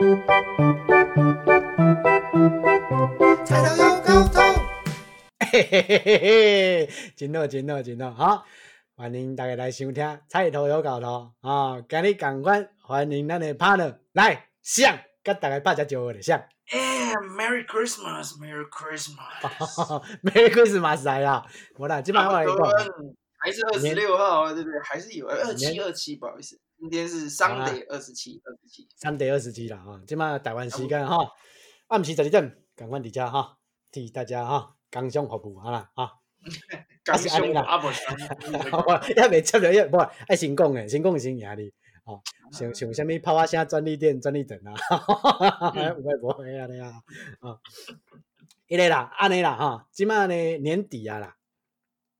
菜头有高头，嘿嘿嘿嘿嘿，真好真好真好，好，欢迎大家来收听《菜头有搞头》啊！今日同款欢迎咱的 partner 来上，跟大家拍只招呼的上。哎，Merry Christmas，Merry Christmas，Merry Christmas 来啦！我啦，今晚我来讲，还是二十六号啊，对不对？还是有二七二七，不好意思，今天是 Sunday 二十七二十七，三点二十七了哈，今晚台湾时间哈，暗时十二点，赶快回家哈，替大家哈工商服务好啦哈。刚是安尼啦兄阿伯兄，我 还袂接着，无爱先讲诶，先讲先赢你。哦，像像啥物泡花虾专利店、专利等啊，有诶无诶安尼啊，啊，迄个啦，安尼啦哈，即摆呢年底啊啦，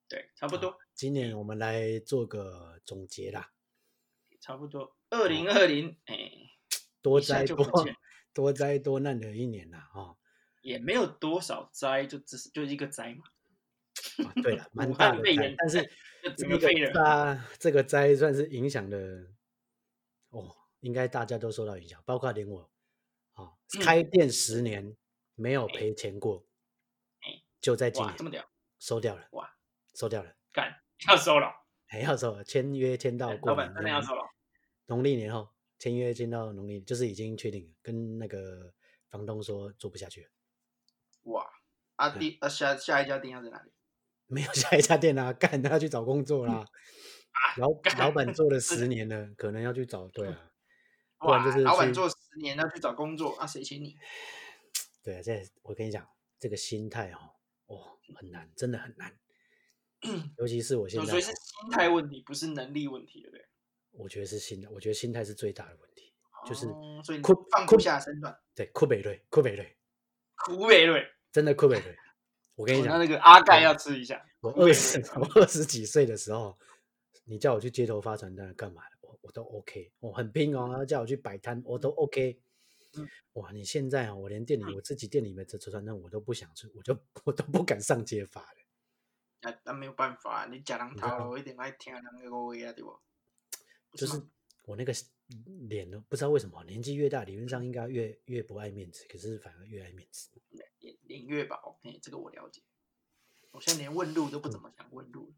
对，差不多，今年我们来做个总结啦，差不多，二零二零，哎，多灾多 多灾多难的一年啦，哦、也没有多少灾，就只是就一个灾嘛，啊，对了，蛮大的灾但是个这个灾算是影响的哦，应该大家都受到影响，包括连我啊、嗯开店十年没有赔钱过哎，就在今哇，这么年屌，收掉了，哇，收掉了，干要收了，还要收了，签约签到过哎老板年农真的要收了，农历年后签约签到农历，就是已经确定了，跟那个房东说做不下去了，哇，啊第啊下下一家店要在哪里？没有下一家店啦、干他要去找工作啦。老老干板做了十年了，可能要去找对啊，不然哇，就是老板做十年要去找工作，啊谁请你？对啊，这我跟你讲，这个心态哦，哦很难，真的很难。尤其是我现在哦，所以是心态问题，不是能力问题，对不对？我觉得是心态，我觉得心态是最大的问题。就是哭哭放不下身段，对，库北瑞，库北瑞，哭北瑞。真的库北瑞。我跟你讲，哦那那个阿盖要吃一下。我二十我二十几岁的时候，你叫我去街头发传单干嘛的，我我都 OK，我很拼哦，然后叫我去摆摊，我都 OK。嗯哇，你现在啊，我连店里我自己店里面的传单我都不想吃，我就我都不敢上街发了。啊，但没有办法，你假人头路一定爱听人个话啊，对不？不就是我那个脸呢，不知道为什么年纪越大，理论上应该越越不爱面子，可是反而越爱面子。脸脸越薄，嘿，这个我了解。我现在连问路都不怎么想问路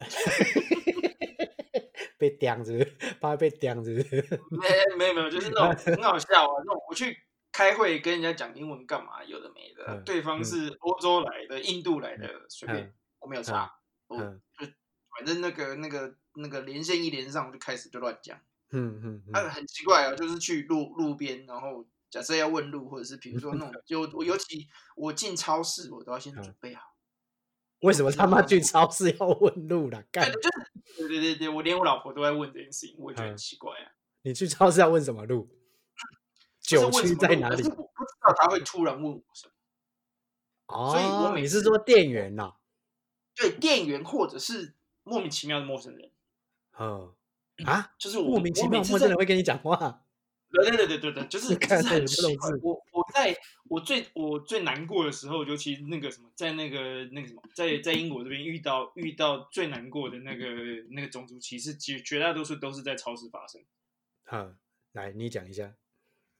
了，被刁是不是？怕被刁是不是？没没有没有，就是那种 很好笑啊，那种我去开会跟人家讲英文干嘛，有的没的，嗯对方嗯是欧洲来的、印度来的，随便嗯，我没有差，我嗯就反正那个那个那个连线一连上，我就开始就乱讲。嗯嗯啊，嗯，很奇怪啊，就是去路路边，然后假设要问路，或者是比如说那种，就我尤其我进超市，我都要先嗯准备好。为什么他妈去超市要问路啦？干对，，就是对对对对，我连我老婆都在问这件事情，我也觉得很嗯奇怪啊。你去超市要问什么路？不九区在哪里？我不知道他会突然问我什么。哦，所以我每次你是说店员呐？对，店员或者是莫名其妙的陌生人，嗯啊，就是我莫名其妙陌生人会跟你讲话。对对对对对对，就是 看。奇怪我我在我最我最难过的时候，尤其那个什么，在那个那个什么，在在英国这边遇到遇到最难过的那个那个种族歧视，绝绝大多数都是在超市发生，嗯，来你讲一下。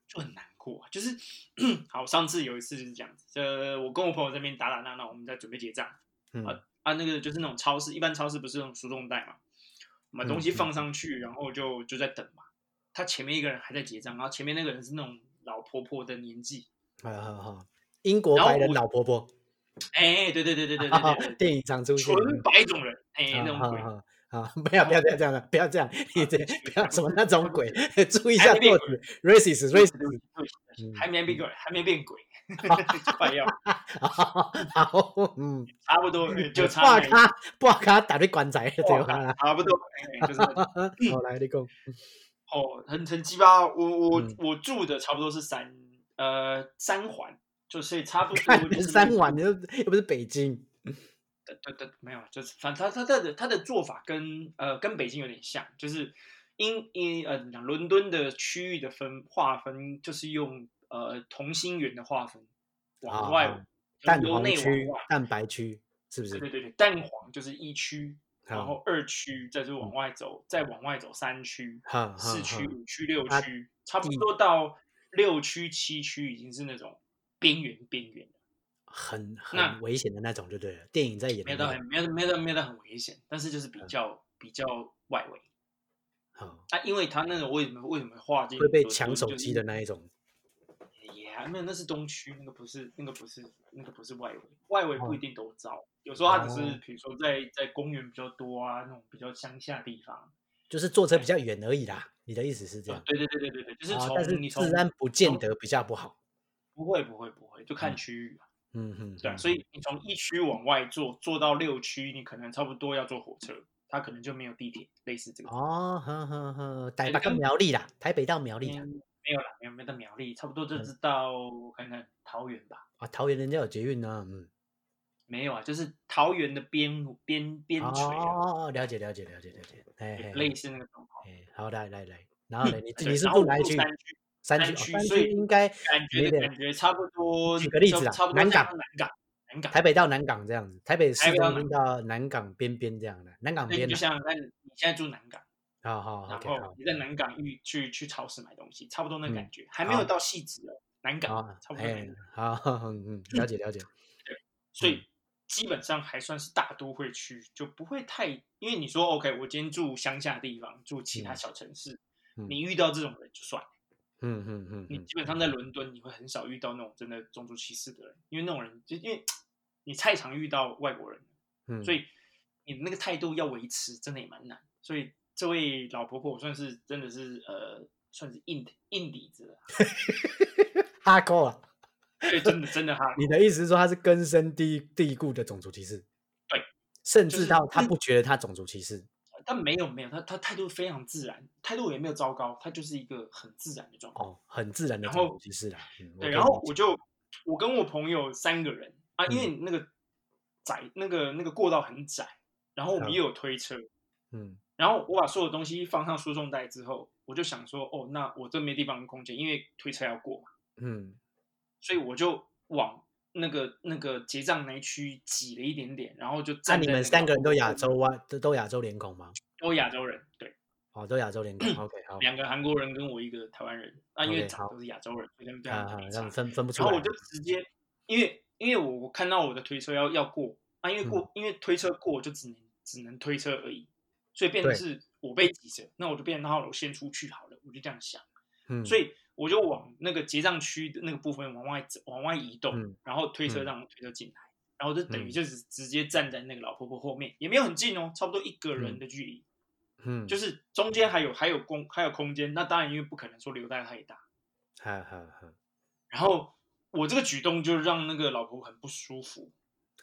就很难过。啊就是 好，上次有一次就是这样子，呃，我跟我朋友这边打打闹闹，我们在准备结账嗯啊他，那个就是那种超市，一般超市不是那种输送带嘛，把东西放上去，然后就就在等嘛。他前面一个人还在结账，然后前面那个人是那种老婆婆的年纪，好好好，英国白人老婆婆。哎，对对对对对对，电影常出现纯白种人，哎，那种鬼。啊，不要不要不要这样的，不要这样，不要什么那种鬼，注意一下措辞，racist racist，嗯还没变鬼，还没变鬼，快要 好，嗯，差不多就差那一好卡不好卡打被棺材？差不多，哎就是 好来你讲，哦，很很鸡巴。我我嗯我住的差不多是三呃三环，就所以差不多三环，又又不是北京，对对对，没有，就是反正他他的他的做法跟呃跟北京有点像，就是英英呃讲伦敦的区域的分划分，就是用呃同心圆的划分往外，啊蛋黄区。、蛋白区，是不是？对对对对，蛋黄就是一区，然后二区，再就往外走，再往外走三区、四区、五区、六啊区，差不多到六区七区已经是那种边缘边缘了，很很危险的那种，就对了。电影在演没的那种，有到很没有没有到没有到很危险，但是就是比较比较外围好啊，因为他那种为什么为什么划进会被抢手机的那一种。也还没有，那是东区，那个不是那个不是那个不是外围，外围不一哦定都糟，有时候他只是哦比如说在在公园比较多啊，那种比较乡下地方。就是坐车比较远而已啦。你的意思是这样？呃对对对对对对，就是啊，从、但是你从治安不见得比较不好。不会不会不会，就看嗯区域啊。嗯哼，对所以你从一区往外坐，坐到六区，你可能差不多要坐火车，它可能就没有地铁，类似这个。哦，呵呵呵，台北跟跟苗栗啦，台北到苗栗啦。嗯没有啦，没有没有到苗栗，差不多就嗯是到我看看桃园吧。啊，桃园人家有捷运呢，嗯。没有啊，就是桃园的边边边哦陲啊，哦哦，了解了解了解了解，哎类似那个状况。哎，好，来来来，然后呢，你你是住哪一区？山区，山区，所以区应该感觉感觉差不多。举个例子啦就差不多南港像南港，南港，台北到南港这样子，台北市到中心到南港边边这样的，南港边的。就想想看，你现在住南港，好好然后你在南港去去去超市买东西，差不多那嗯感觉，还没有到细致哦，南港差不多好，嗯嗯，了解了解，所以基本上还算是大都会区，就不会太，因为你说 OK，我今天住乡下地方，住其他嗯小城市，嗯你遇到这种人就算了。嗯嗯嗯嗯，你基本上在伦敦，你会很少遇到那种真的种族歧视的人，因为那种人就因为你太常遇到外国人，嗯，所以你那个态度要维持，真的也蛮难。所以这位老婆婆我算是真的是呃，算是硬硬底子了，哈扣啊，对，真的真的哈，你的意思是说他是根深蒂蒂固的种族歧视？对，甚至到他嗯不觉得他种族歧视。但没有没有，他他态度非常自然，态度也没有糟糕，他就是一个很自然的状况。哦，很自然的然后啦。嗯，对，然后我就我跟我朋友三个人啊，因嗯为那个窄那个那个过道很窄，然后我们嗯又有推车，嗯然后我把所有东西放上输送带之后，我就想说，哦，那我这没地方空间，因为推车要过嘛，嗯所以我就往那个那个结账那一区挤了一点点，然后就那你们三个人都亚洲啊，都都亚洲脸孔吗？都亚洲人，对，哦，都亚洲脸孔。OK，好，两个韩国人跟我一个台湾人，啊，因为都是亚洲人，所以他们这样分分不出来。然后我就直接，因为因为我我看到我的推车要要过啊，因为嗯过、因为推车过我就只能只能推车而已，所以变成是我被挤着，那我就变成好了，我先出去好了，我就这样想，嗯，所以我就往那个结账区的那个部分往外往外移动，嗯然后推车嗯让推车进来，然后就等于嗯就是直接站在那个老婆婆后面，也没有很近哦，差不多一个人嗯的距离，嗯，就是中间还有还有空还有空间，那当然因为不可能说留带太大。哈哈哈，然后我这个举动就让那个老婆很不舒服，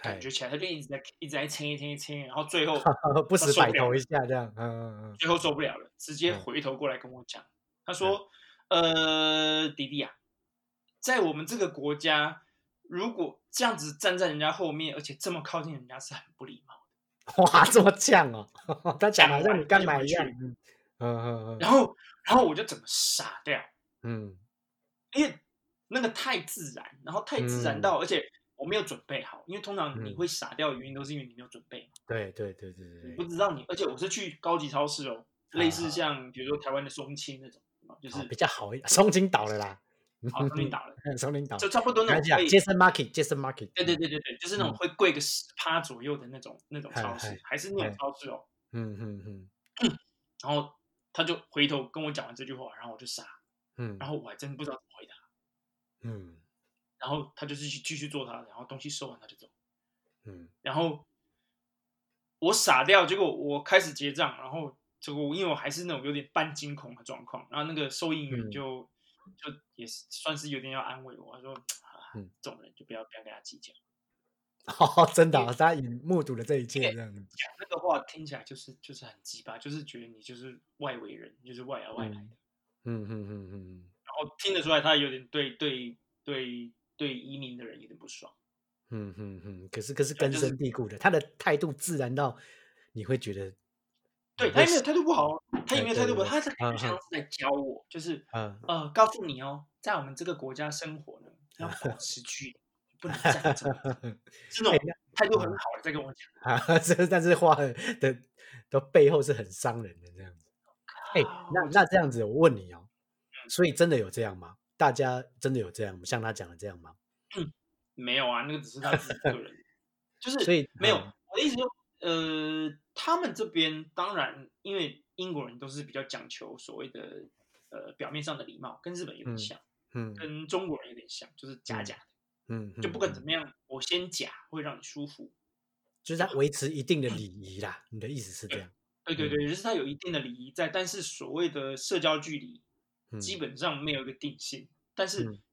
感嗨觉起来她就一直在一直在牵牵牵，然后最后 不时摆头一下这样。嗯嗯嗯，最后受不了了，直接嗯回头过来跟我讲，他说：“呃，迪迪啊，在我们这个国家，如果这样子站在人家后面，而且这么靠近人家，是很不礼貌的。哇，这么犟哦！他讲的好像你干嘛一样。嗯嗯嗯”然后，然后我就整个傻掉，嗯因为那个太自然，然后太自然嗯到，而且我没有准备好，因为通常你嗯会傻掉的原因都是因为你没有准备嘛。对对对对对不知道你，而且我是去高级超市哦，类似啊像比如说台湾的松青那种，就是好比较好一点。松金倒了啦，好松青倒了，松金倒，就差不多那看一下种会，Jason Market，Jason Market。对对对对对，就是那种嗯会贵个十趴左右的那种那种超市嗨，还是那嗨种超市哦。嗯嗯嗯 然后他就回头跟我讲完这句话，然后我就傻，嗯，然后我还真不知道怎么回答，嗯然后他就继续继续做他的，然后东西收完他就走，嗯然后我傻掉，结果我开始结账，然后结果因为我还是那种有点半惊恐的状况，然后那个收银员嗯。就、就也是算是有点要安慰我，他说、这种人就不要不要跟他计较，哦，真的哦，他已目睹了这一切这样子。讲那个话听起来就是就是很鸡巴，就是觉得你就是外围人，就是外来外来的，嗯嗯嗯嗯嗯。然后听得出来他有点对对对对移民的人有点不爽。嗯嗯嗯，可是可是根深蒂固的，他的态度自然到你会觉得，对他也没有态度不好哦，他也没有态度不好，他是感觉嗯像是在教我，就是嗯呃，告诉你哦，在我们这个国家生活呢，要保持距离，不能站这么近是那哎种态度很好的在跟我讲。啊，这但是话的的的背后是很伤人的这样子。哎、那那这样子，我问你哦，所以真的有这样吗？大家真的有这样像他讲的这样吗？没有啊，那个只是他自己个人，就是所以没有。嗯我的意思说，呃，他们这边当然，因为英国人都是比较讲求所谓的呃表面上的礼貌，跟日本有点嗯像，嗯跟中国人有点像，就是假假的，嗯，就不管怎么，样，我先假会让你舒服。就是他维持一定的礼仪啦。你的意思是这样？嗯对对对，就是它有一定的礼仪在，但是所谓的社交距离嗯基本上没有一个定性，但是嗯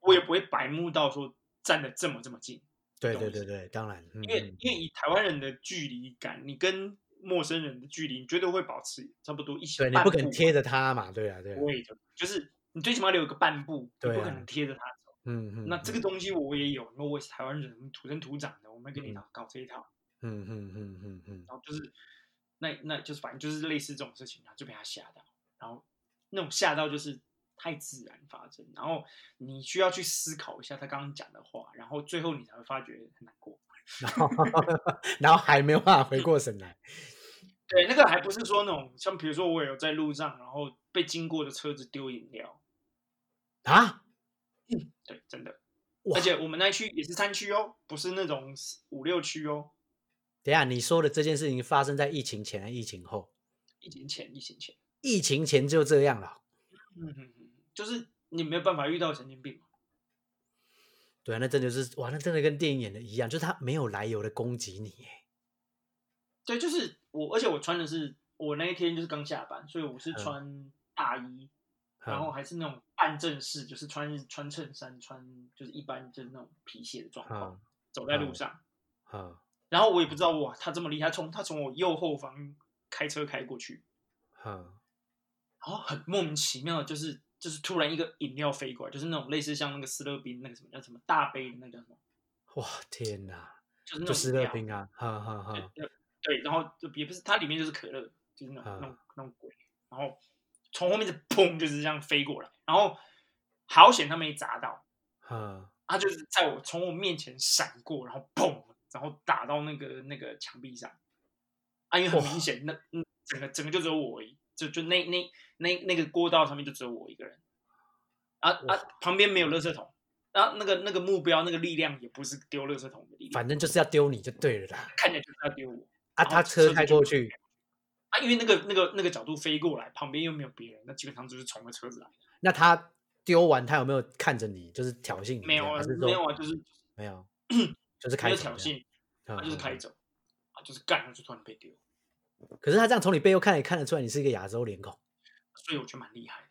我也不会白目到说站的这么这么近。对对对对，当然，因因为因为以台湾人的距离感，你跟陌生人的距离，你绝对会保持差不多一小对你半步不可能贴着他嘛，对啊对啊，不会的，就是你最起码留有个半步，你对啊不可能贴着他走。嗯。嗯，那这个东西我也有，因为我台湾人，土生土长的，我们跟你嗯。搞这一套，嗯嗯嗯嗯嗯然。后就是那那就是反正就是类似这种事情，然后就被他吓到，然后那种吓到就是太自然发生，然后你需要去思考一下他刚刚讲的话，然后最后你才会发觉很难过。然后然后还没有办法回过神来，对，那个还不是说那种像比如说我有在路上，然后被经过的车子丢饮料，啊，对，真的，而且我们那一区也是山区哦，不是那种五六区哦，等下你说的这件事情发生在疫情前还是疫情后？疫情前，疫情前，疫情前就这样了。嗯就是你没有办法遇到神经病嘛，对啊，那真的是哇，那真的跟电影演的一样，就是他没有来由的攻击你，哎，对，就是我，而且我穿的是我那一天就是刚下班，所以我是嗯。穿大衣，然后还是那种半正式，就是穿穿衬衫，穿就是一般就是那种皮鞋的状况，嗯走在路嗯上，嗯。然后我也不知道哇，他这么厉害，从他从我右后方开车开过去，嗯。然后很莫名其妙的，就是就是突然一个饮料飞过来，就是那种类似像那个斯乐冰那个什么叫什么大杯的那个叫什么，哇天哪，就是那就斯乐冰啊，哈哈哈，对对，然后就也不是它里面就是可乐，就是那种、嗯那种那种鬼，然后从后面就砰就是这样飞过来，然后好险他没砸到，嗯他就是在我从我面前闪过，然后砰，然后打到那个那个墙壁上，啊，因为很明显，那嗯整个整个就只有我而已，就就那那那那个过道上面就只有我一个人，啊啊，旁边没有垃圾桶，然后那个那个目标那个力量也不是丢垃圾桶的力量，反正就是要丢你就对了啦。看起来就是要丢我。啊，他车开过去，啊，因为那个那个那个角度飞过来，旁边又没有别人，那基本上就是冲着车子来的。那他丢完，他有没有看着你，就是挑衅你？没有啊，没有啊，就是没有，就是开走这样，衅，嗯他就是开。嗯走，啊，就是干，就突然被丢，嗯可是他这样从你背后看也看得出来你是一个亚洲脸孔，所以我觉得蛮厉害的。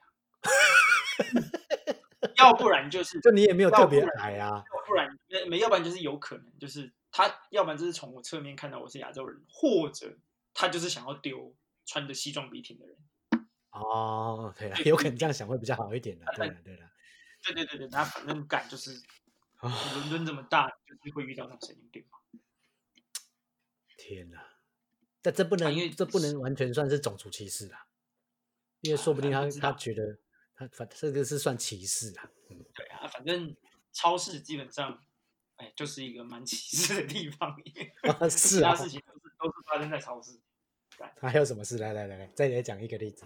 要不然就是，就你也没有特别矮啊。要不然没没，要不然就是有可能就是他，要不然就是从我侧面看到我是亚洲人，或者他就是想要丢穿着西装笔挺的人。哦，对了，有可能这样想会比较好一点的。对了，对了，对对对对，那反正干就是啊，伦敦这么大，就是会遇到那种神经病嘛。天哪！但这不能因为，这不能完全算是种族歧视啦，因为说不定他他觉得他反这个是算歧视啊。嗯，对啊，反正超市基本上，哎，就是一个蛮歧视的地方，是啊其他事情都是都是发生在超市。还有什么事？来来来来，再来讲一个例子。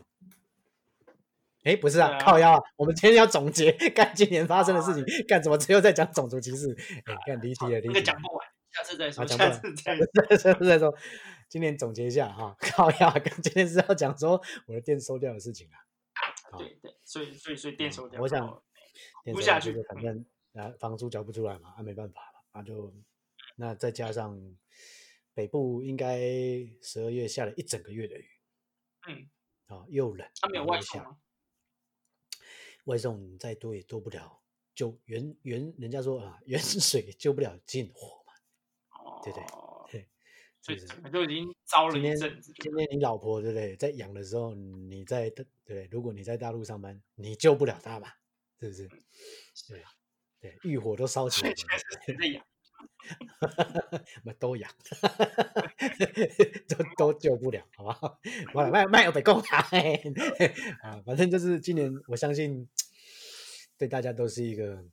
哎，不是啊，啊靠腰啊！我们今天要总结干今年发生的事情，干怎么只有在讲种族歧视？哎，干离题了，离那题了。个讲不完，下次再说，啊下次再说。再说再说，今年总结一下哈，靠腰啊！今天是要讲说我的店收掉的事情啊。对对，所以所以所以店收掉，我想收不下去反正啊房租交不出来嘛，啊没办法了，啊就那再加上北部应该十二月下了一整个月的雨，嗯，啊又冷，他没有外送吗？外送再多也多不了，就远远人家说啊远水救不了近火嘛，哦，对不对，所以是就已经糟了今天一阵子，今天你老婆对不对，在养的时候，你在对？如果你在大陆上班，你救不了她嘛，是不是？对对，浴火都烧起来了所以现，在是谁在养？我们都养，都都救不了，好不好？我来卖 卖有北贡啊，反正就是今年，我相信对大家都是一个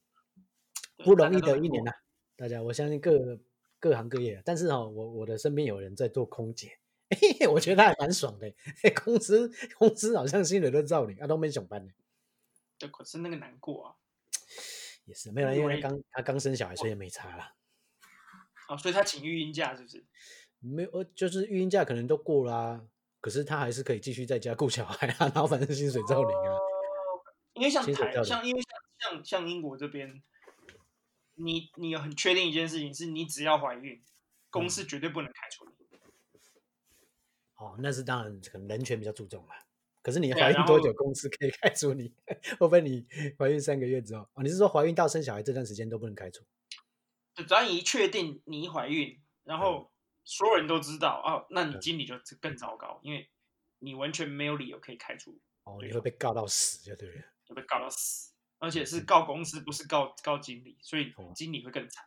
不容易的一年呐、大家，我相信各各行各业啊，但是哦，我我的身边有人在做空姐，我觉得他还蛮爽的。公司公司好像薪水都照领，啊都没上班呢。就可是那个难过啊。也是没有，因为他刚他刚生小孩，所以没差啦。哦，所以他请育婴假是不是？没有，呃，就是育婴假可能都过啦，可是他还是可以继续在家顾小孩啊，然后反正薪水照领啊。因为像台像因为像像像英国这边，你你有很确定一件事情，是你只要怀孕，公司绝对不能开除你。哦，那是当然，可能人权比较注重嘛。可是你怀孕多久，公司可以开除你？会不会你怀孕三个月之后？哦，你是说怀孕到生小孩这段时间都不能开除？就只要你一确定你一怀孕，然后所有人都知道哦，那你嗯经理就更糟糕，因为你完全没有理由可以开除，哦，你会被告到死就对了。会被告到死，而且是告公司，不是告告经理，所以哦经理会更惨。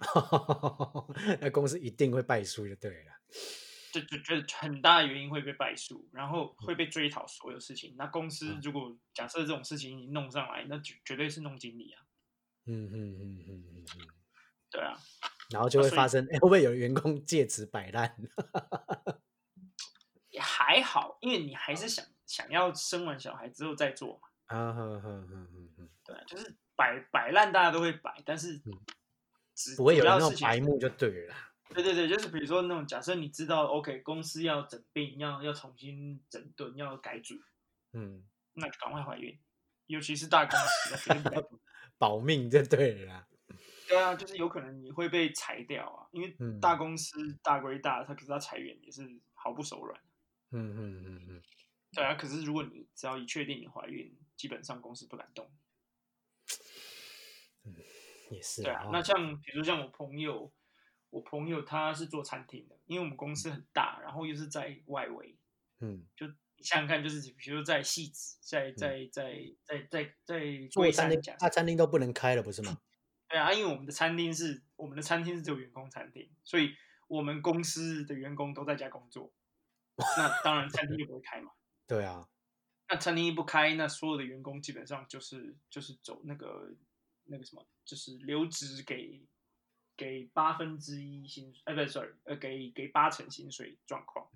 那公司一定会败诉就对了。就就觉得很大的原因会被败诉，然后会被追讨所有事情。那公司嗯如果假设这种事情你弄上来，那绝绝对是弄经理啊，嗯嗯嗯嗯嗯嗯，对啊，然后就会发生，哎、会不会有员工借此摆烂？也还好，因为你还是想想要生完小孩之后再做嘛，啊哼哼哼哼哼，对啊，就是摆摆烂大家都会摆，但是嗯只不会有那种白目就对了。对对对，就是比如说那种假设你知道，OK，公司要整病，要要重新整顿，要改组，嗯，那就赶快怀孕，尤其是大公司，保命就对了啦。对啊，就是有可能你会被裁掉啊，因为嗯大公司大归大，他可是他裁员也是毫不手软。嗯嗯嗯嗯，对啊，可是如果你只要一确定你怀孕，基本上公司不敢动。也是对啊，哦那像比如说像我朋友，我朋友他是做餐厅的，因为我们公司很大，然后又是在外围，嗯，就想想看，就是比如说在戏子，在在在在在在做餐厅龟山假，设大餐厅都不能开了，不是吗？对啊，因为我们的餐厅是我们的餐厅是只有员工餐厅，所以我们公司的员工都在家工作，那当然餐厅就不会开嘛。对啊，那餐厅一不开，那所有的员工基本上就是就是走那个那个什么，就是留职给给八分之一薪水，呃，不是，sorry，呃，给给八成薪水状况。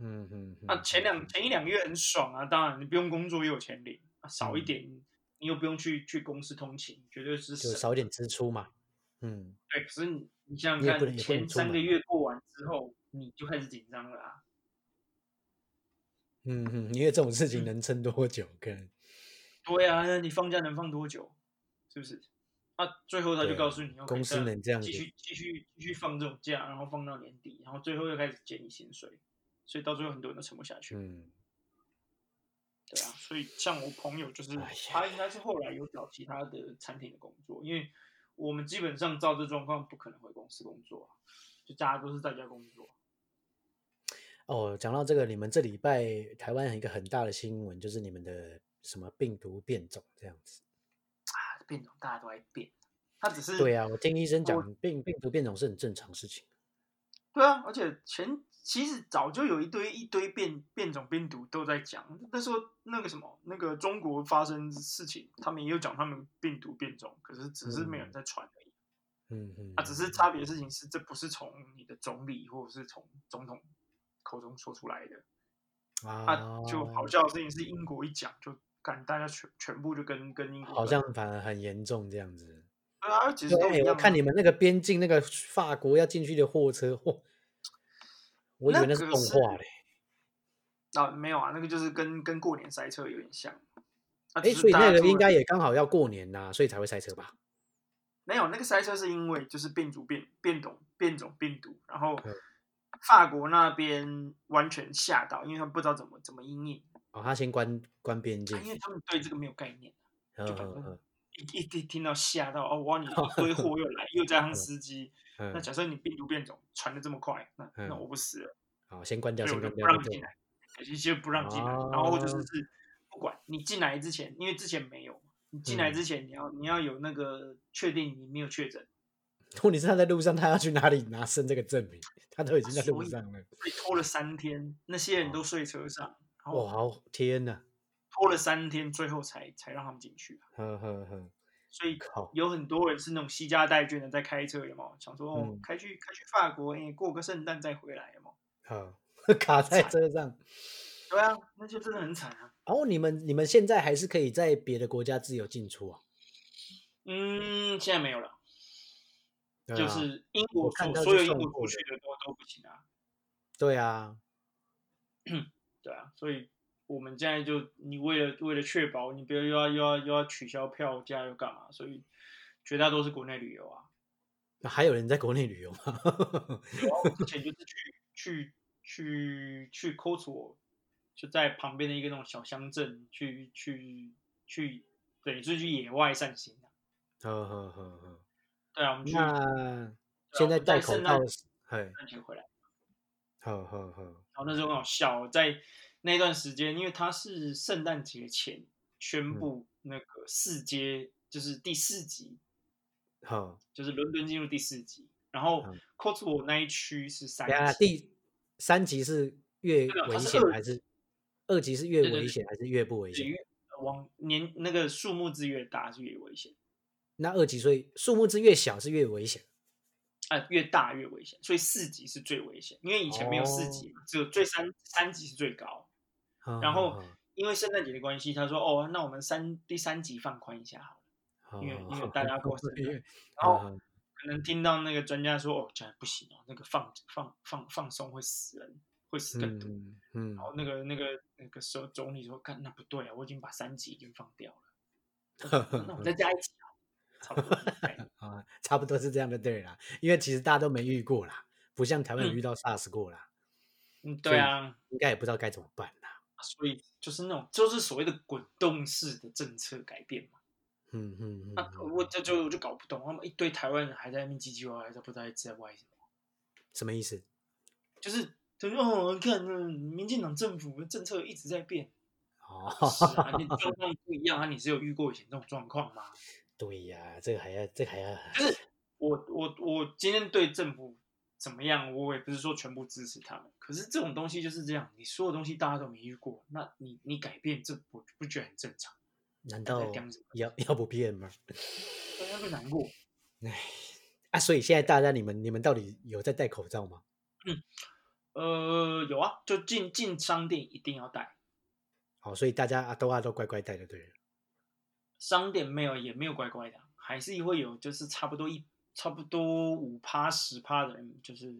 嗯嗯，那前两嗯前一两个月很爽啊，当然你不用工作又有钱领，啊少一嗯点你又不用去去公司通勤，绝对是就少一点支出嘛。嗯，对，可是你你想想看，前三个月过完之后，你就开始紧张了啊。嗯嗯，因为这种事情能撑多久？可能对啊，那你放假能放多久？是不是？啊，最后他就告诉你，公司能这样子继续继续继续放这种假，然后放到年底，然后最后又开始减你薪水，所以到最后很多人都撑不下去。嗯，对啊，所以像我朋友就是哎他应该是后来有找其他的餐厅的工作，因为我们基本上照这状况不可能回公司工作啊，就大家都是在家工作。哦，讲到这个，你们这礼拜台湾有一个很大的新闻，就是你们的什么病毒变种这样子。啊，变种大家都在变，他只是对啊，我听医生我讲，病病毒变种是很正常事情。对啊，而且前其实早就有一堆一堆变变种病毒都在讲，那时候那个什么那个中国发生事情，他们也有讲他们病毒变种，可是只是没有人在传而已。嗯嗯，啊，只是差别的事情是，这不是从你的总理或者是从总统口中说出来的。啊啊，就好笑的事情是英国一讲就感，大家全全部就跟跟英国好像反而很严重这样子。对啊，其实都一对，样、我看你们那个边境那个法国要进去的货车，嚯，我以为那是动画嘞。啊没有啊，那个就是跟跟过年塞车有点像。啊、所以那个应该也刚好要过年呐，所以才会塞车吧？没有，那个塞车是因为就是病毒变变种变种病毒，然后嗯法国那边完全吓到，因为他们不知道怎么怎么应应，哦，他先关关边境。因。为他们对这个没有概念，嗯就反正一一听听到吓到哦，哇，你一堆货又来，又加上司机，那 嗯，假设你病毒变种传的这么快，那那嗯我不死了，好，先关掉，先。不让进来，就不让进来，然后就是不管你进来之前，因为之前没有，你进来嗯。之前你要你要有那个确定你没有确诊。问题是他在路上，他要去哪里拿生这个证明？他都已经在路上了。被拖了三天，那些人都睡车上，哇，好天呐！拖了三天，最后才才让他们进去。呵呵呵，所以靠，有很多人是那种惜家带眷的在开车，有没有？想说开去开去法国，哎，过个圣诞再回来，有没有？好，卡在车上。对啊，那就真的很惨啊。哦，你们你们现在还是可以在别的国家自由进出啊？嗯，现在没有了，就是英国看到所所有英国过去的都都不行啊。对啊，对啊，所以我们现在就你为了为了确保你不要又要又要又要取消票价又干嘛，所以绝大多数国内旅游啊。那还有人在国内旅游吗？我之前就是去去去去 c o s w o 就在旁边的一个那种小乡镇去去去，对，就是去野外散心啊。呵呵呵呵。对啊，我们去那现在戴口罩在圣诞是，嘿，散钱回来。好好好，然后那时候很好笑，在那段时间，因为他是圣诞节前宣布那个四阶，就是第四级，好，就是伦敦进入第四级，然后嗯 c o t s w o 那一区是三级，第三级是越危险还是二级是越对对对危险还是越不危险？越往年那个数目字越大是越危险，那二级所以数目字越小是越危险。啊、越大越危险，所以四级是最危险，因为以前没有四级嘛，只有最三三级是最高。呵然后因为圣诞节的关系，他说哦，那我们三第三级放宽一下好了，因为因为大家过生日然后可能听到那个专家说哦，这样不行哦，那个放放放放松会死人，会死更多。嗯嗯然后那个那个那个时候总理说，看那不对啊，我已经把三级已经放掉了，那我们再加一级啊，差不多。啊，差不多是这样的，对啦。因为其实大家都没遇过啦，不像台湾有嗯遇到 SARS 过啦，嗯，对啊，应该也不知道该怎么办啦。所以就是那种就是所谓的滚动式的政策改变嘛。嗯嗯嗯那嗯，我这就我就搞不懂，他们一堆台湾人还在那边唧唧歪歪，都不知道在歪什么。什么意思？就是他说哦，看，嗯，民进党政府的政策一直在变，哦，是啊，你状况不一样啊，你是有遇过以前这种状况吗？对呀，这个还要，这个还要，就是我我我今天对政府怎么样，我也不是说全部支持他们，可是这种东西就是这样，你所有东西大家都没遇过，那你你改变这我不觉得很正常，难道要要不变吗？大家会难过。唉，啊，所以现在大家你们你们到底有在戴口罩吗？嗯呃，有啊，就进进商店一定要戴，好，所以大家啊都啊都乖乖戴就对了。商店没有也没有乖乖的，还是会有就是差不多一差不多五趴十趴的人，就是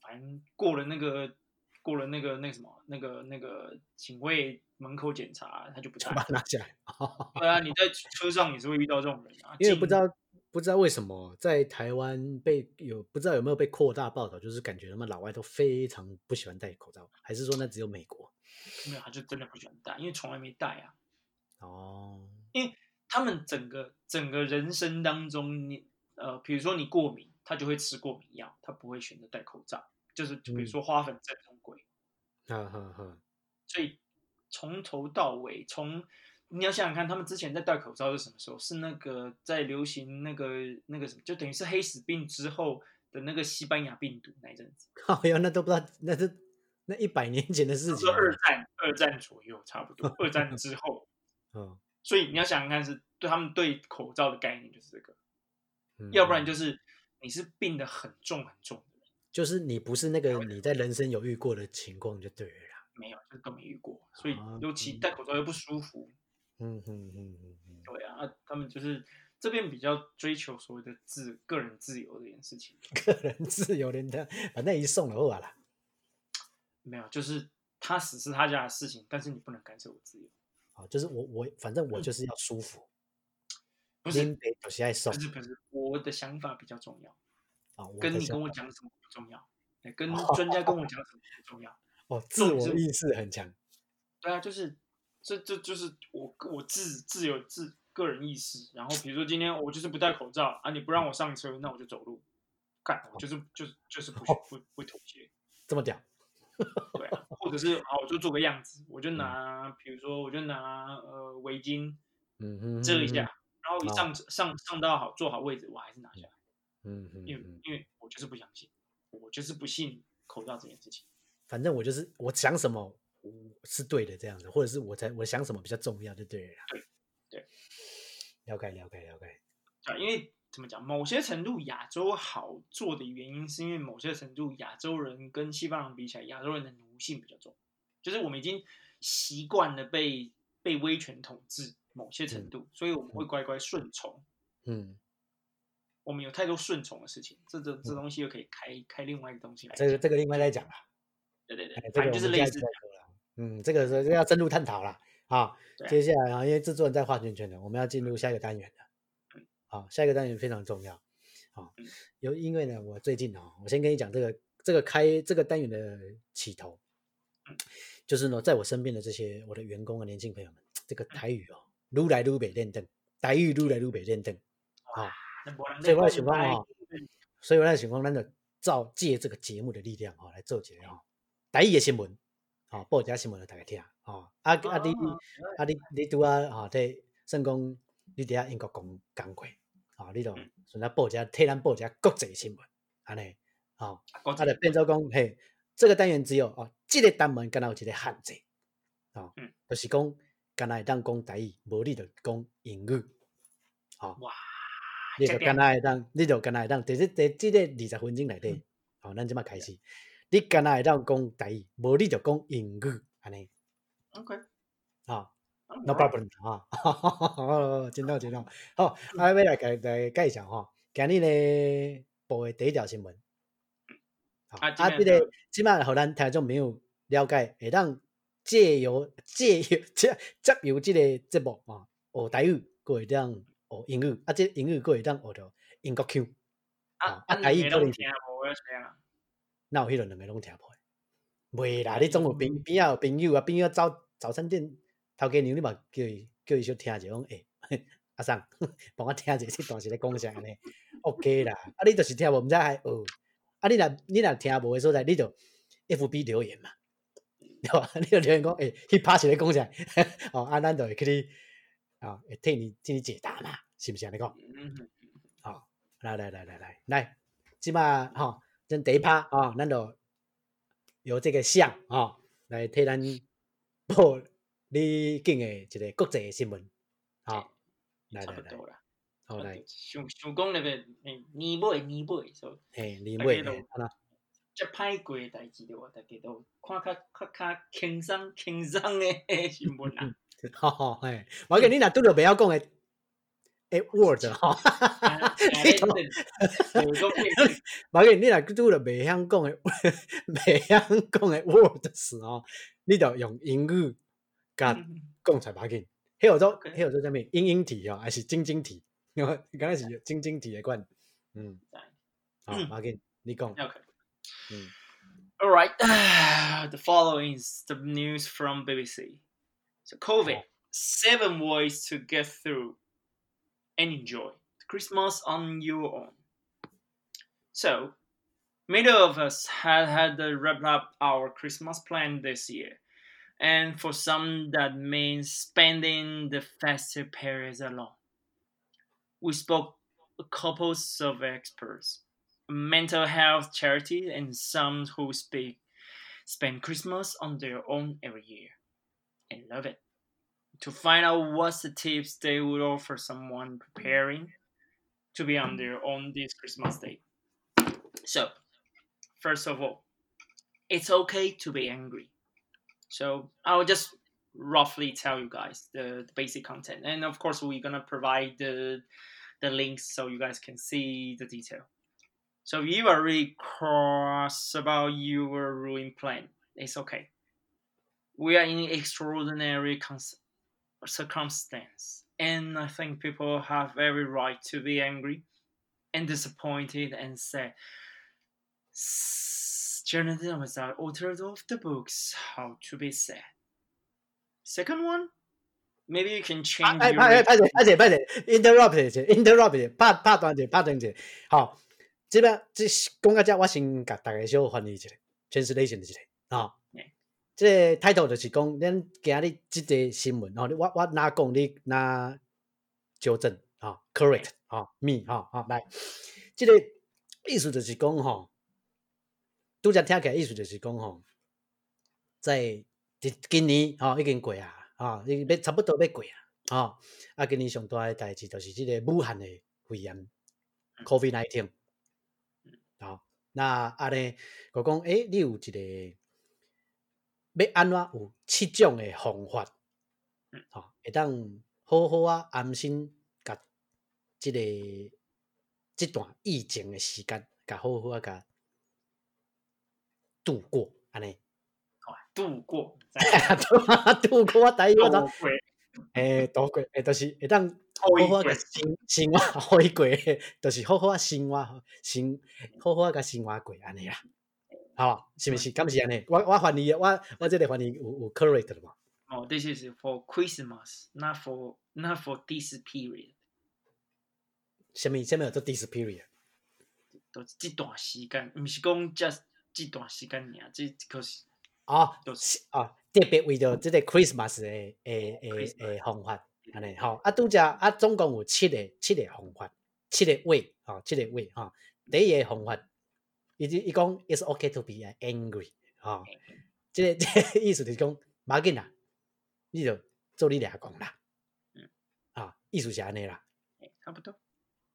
反正过了那个过了那个那个什么那个那个警卫门口检查，他就不戴就。把它拿起来，对啊，你在车上也是会遇到这种人啊，因为不知道不知道为什么在台湾被有不知道有没有被扩大报道，就是感觉他们老外都非常不喜欢戴口罩，还是说那只有美国？没有，他就真的不喜欢戴，因为从来没戴啊。哦，他们整个整个人生当中，你呃，比如说你过敏，他就会吃过敏药，他不会选择戴口罩，就是就比如嗯说花粉症这种鬼。哈哈哈，所以从头到尾，从你要想想看，他们之前在戴口罩是什么时候？是那个在流行那个那个什么，就等于是黑死病之后的那个西班牙病毒那一阵子，好呀，那都不知道那是那一百年前的事情是二了。战二战左右差不多，二战之后。嗯所以你要想想看，是对他们对口罩的概念就是这个，嗯要不然就是你是病得很重很重的人，就是你不是那个你在人生有遇过的情况就对了啦。没有就是都没遇过，所以啊尤其嗯戴口罩又不舒服，嗯嗯嗯嗯嗯，对啊，啊他们就是这边比较追求所谓的自个人自由这件事情。个人自由连的，反正一送了我啦。没有，就是他死是他家的事情，但是你不能干涉我自由。哦，就是我我反正我就是要舒服，不是拎得就是爱送不是不是，我的想法比较重要，啊。我跟你跟我讲什么不重要，哎跟哦专家跟我讲 什么不重要。哦，自我意识很强。对啊，就是这这就是我我自自有自个人意识。然后比如说今天我就是不戴口罩啊，你不让我上车，那我就走路。干，我就是就是就是不不不妥协。这么屌，对啊，或者是好，我就做个样子，我就拿，比如说我就拿呃围巾嗯哼，遮一下，嗯然后一上上上到好坐好位置，我还是拿下来，嗯嗯因为嗯，因为我就是不相信，我就是不信口罩这件事情。反正我就是我想什么我是对的这样子，或者是我才我想什么比较重要就对了啦。对对，了解了解了解。啊，因为怎么讲，某些程度亚洲好做的原因，是因为某些程度亚洲人跟西方人比起来，亚洲人的奴性比较重，就是我们已经习惯了被被威权统治某些程度，所以我们会乖乖顺从。嗯，我们有太多顺从的事情，这这这东西又可以开开另外一个东西来。这个这个另外再讲了。对对对哎，这反正就是类似这样。次再说啦。嗯，这个是这要深入探讨了。啊，对啊接下来啊，因为制作人在画圈圈的，我们要进入下一个单元。好，下一个单元非常重要。好嗯，有因为呢，我最近哦，我先跟你讲这个这个开这个单元的起头嗯，就是呢，在我身边的这些我的员工啊、年轻朋友们，这嗯个台语哦，撸来撸北练凳，台语撸来撸北练凳。啊，所以我在想讲哦，所以我在想讲，咱就照借这个节目的力量哦，来做一个哦，台语的新闻，哦，报一下新闻给大家听，哦，啊啊你哦啊你你拄啊，吼，这算讲你伫遐英国讲讲过，哦，你就嗯。顺便报一下，替咱报一下国际新闻，安尼，哦，国啊就变做讲，嘿，这个单元只有哦，这个单元敢若有一个限制，哦嗯，就是讲敢若会当讲台语，无你就讲英语，哦。哇，你就敢若会当，你就敢若会当，伫即伫即个二十分钟内底，哦，咱即马开始，你敢若会当讲台语，无你就讲英语，安尼，OK，吼嗯，no problem，吼，真好真好，好，啊，要来介来介绍吼，今日咧播的第一条新闻，好啊啊，即个这边有即马互咱听众朋友了解，会当借由借由借借由即个节目啊，学台语，佫会当学英语，啊，即个英语佫会当学着英国腔。啊啊啊，台语可能听无要这样。哪有迄落两个拢听破的？袂啦，你总有边边仔有朋友啊，边仔早早餐店头家娘，你嘛叫伊叫伊小听者讲，诶、阿桑，帮我听者这段是咧讲啥呢？OK 啦，啊，你就是听无，毋知还学，啊，你若你若听无诶所在，你就 FB 留言嘛，对吧？你就留言讲，诶、迄拍是咧讲啥？哦，啊，咱就会去你啊，会替你替你解答嘛，是毋是安尼讲？好，来来来来来来，即马吼，咱第一趴啊，咱就由这个相啊来替咱报你见诶一个国际的新闻。好，来来来。好来，想想讲那个诶年尾年尾，所以嘿，你大家都妹嘿，啊遮歹过诶代志的话，大家都看较较较轻松轻松诶新闻啊。那，吼吼嘿，我给你若拄着袂晓讲诶诶 word 吼，啊你都有讲我给你若拄着袂晓讲诶袂晓讲诶 word 时候，你就用英语甲讲才要紧。迄叫做 OK 迄叫做啥物？英英体哦，还是晶晶体？因为刚开始晶晶体的款。嗯，好，嗯要紧，你讲。 Okay. 嗯 All right. the following is the news from BBC. So, COVID seven ways to get through and enjoy Christmas on your own. So, many of us had had to wrap up our Christmas plan this year. and for some, that means spending the festive periods alone. We spoke to couples of experts mental health charity and some who speak spend Christmas on their own every year and love it. To find out what's the tips they would offer someone preparing to be on their own this Christmas day. So, first of all, it's okay to be angry. So I'll just roughly tell you guys the, the basic content, and of course we're gonna provide the the links so you guys can see the detail. So if you are really cross about your ruined plan, it's okay. We are in extraordinary cons- circumstance, and I think people have every right to be angry and disappointed and sad. S- Journalism is our authors of the books How to Be Sad. Second one, maybe you can 啊 change 哎，your 拍姐拍姐拍拍，interrupt 一下，interrupt 一下，拍拍断一下，拍断一下。好，这边这讲到这，我先甲大家小翻译一下，translation 一下啊嗯。这个 title 就是讲，咱今日即个新闻哦，你我我哪讲你哪纠正啊，correct 啊，me 啊啊，来，这个意思就是讲吼，拄则听起来意思就是讲吼，在今今年吼已经过啊，吼已经要差不多要过啊，吼。啊，今年上大诶代志就是即个武汉诶肺炎，COVID nineteen，吼，那安尼我讲，诶，你有一个要安怎有七种诶方法，嗯。吼、会当好好啊安心，甲即、个即段疫情诶时间，甲好好啊甲度过安尼。哦度过，度过我台语我知，度过，诶，度过诶，就是会当好好好啊甲生生活好过，就是好好啊生活生好好啊甲生活过安尼啦。好，是毋是？敢是安尼？我我翻译，我我即个翻译有有 correct 了嘛？哦，this is for Christmas, not for not for this period，什么什物做 this period？都是这段时间，毋是讲 just 这段时间尔，这可是哦就是是哦，特别为着即个 Christmas 诶诶诶诶方法，安尼吼。啊，拄则啊，总共有七个七个方法，七个 way 吼，七个 way 吼。第一个方法，伊就伊讲 it's okay to be angry 吼。即个 即个意思就是讲，无要紧啦，你就做你俩讲啦。嗯。啊，意思是安尼啦，差不多。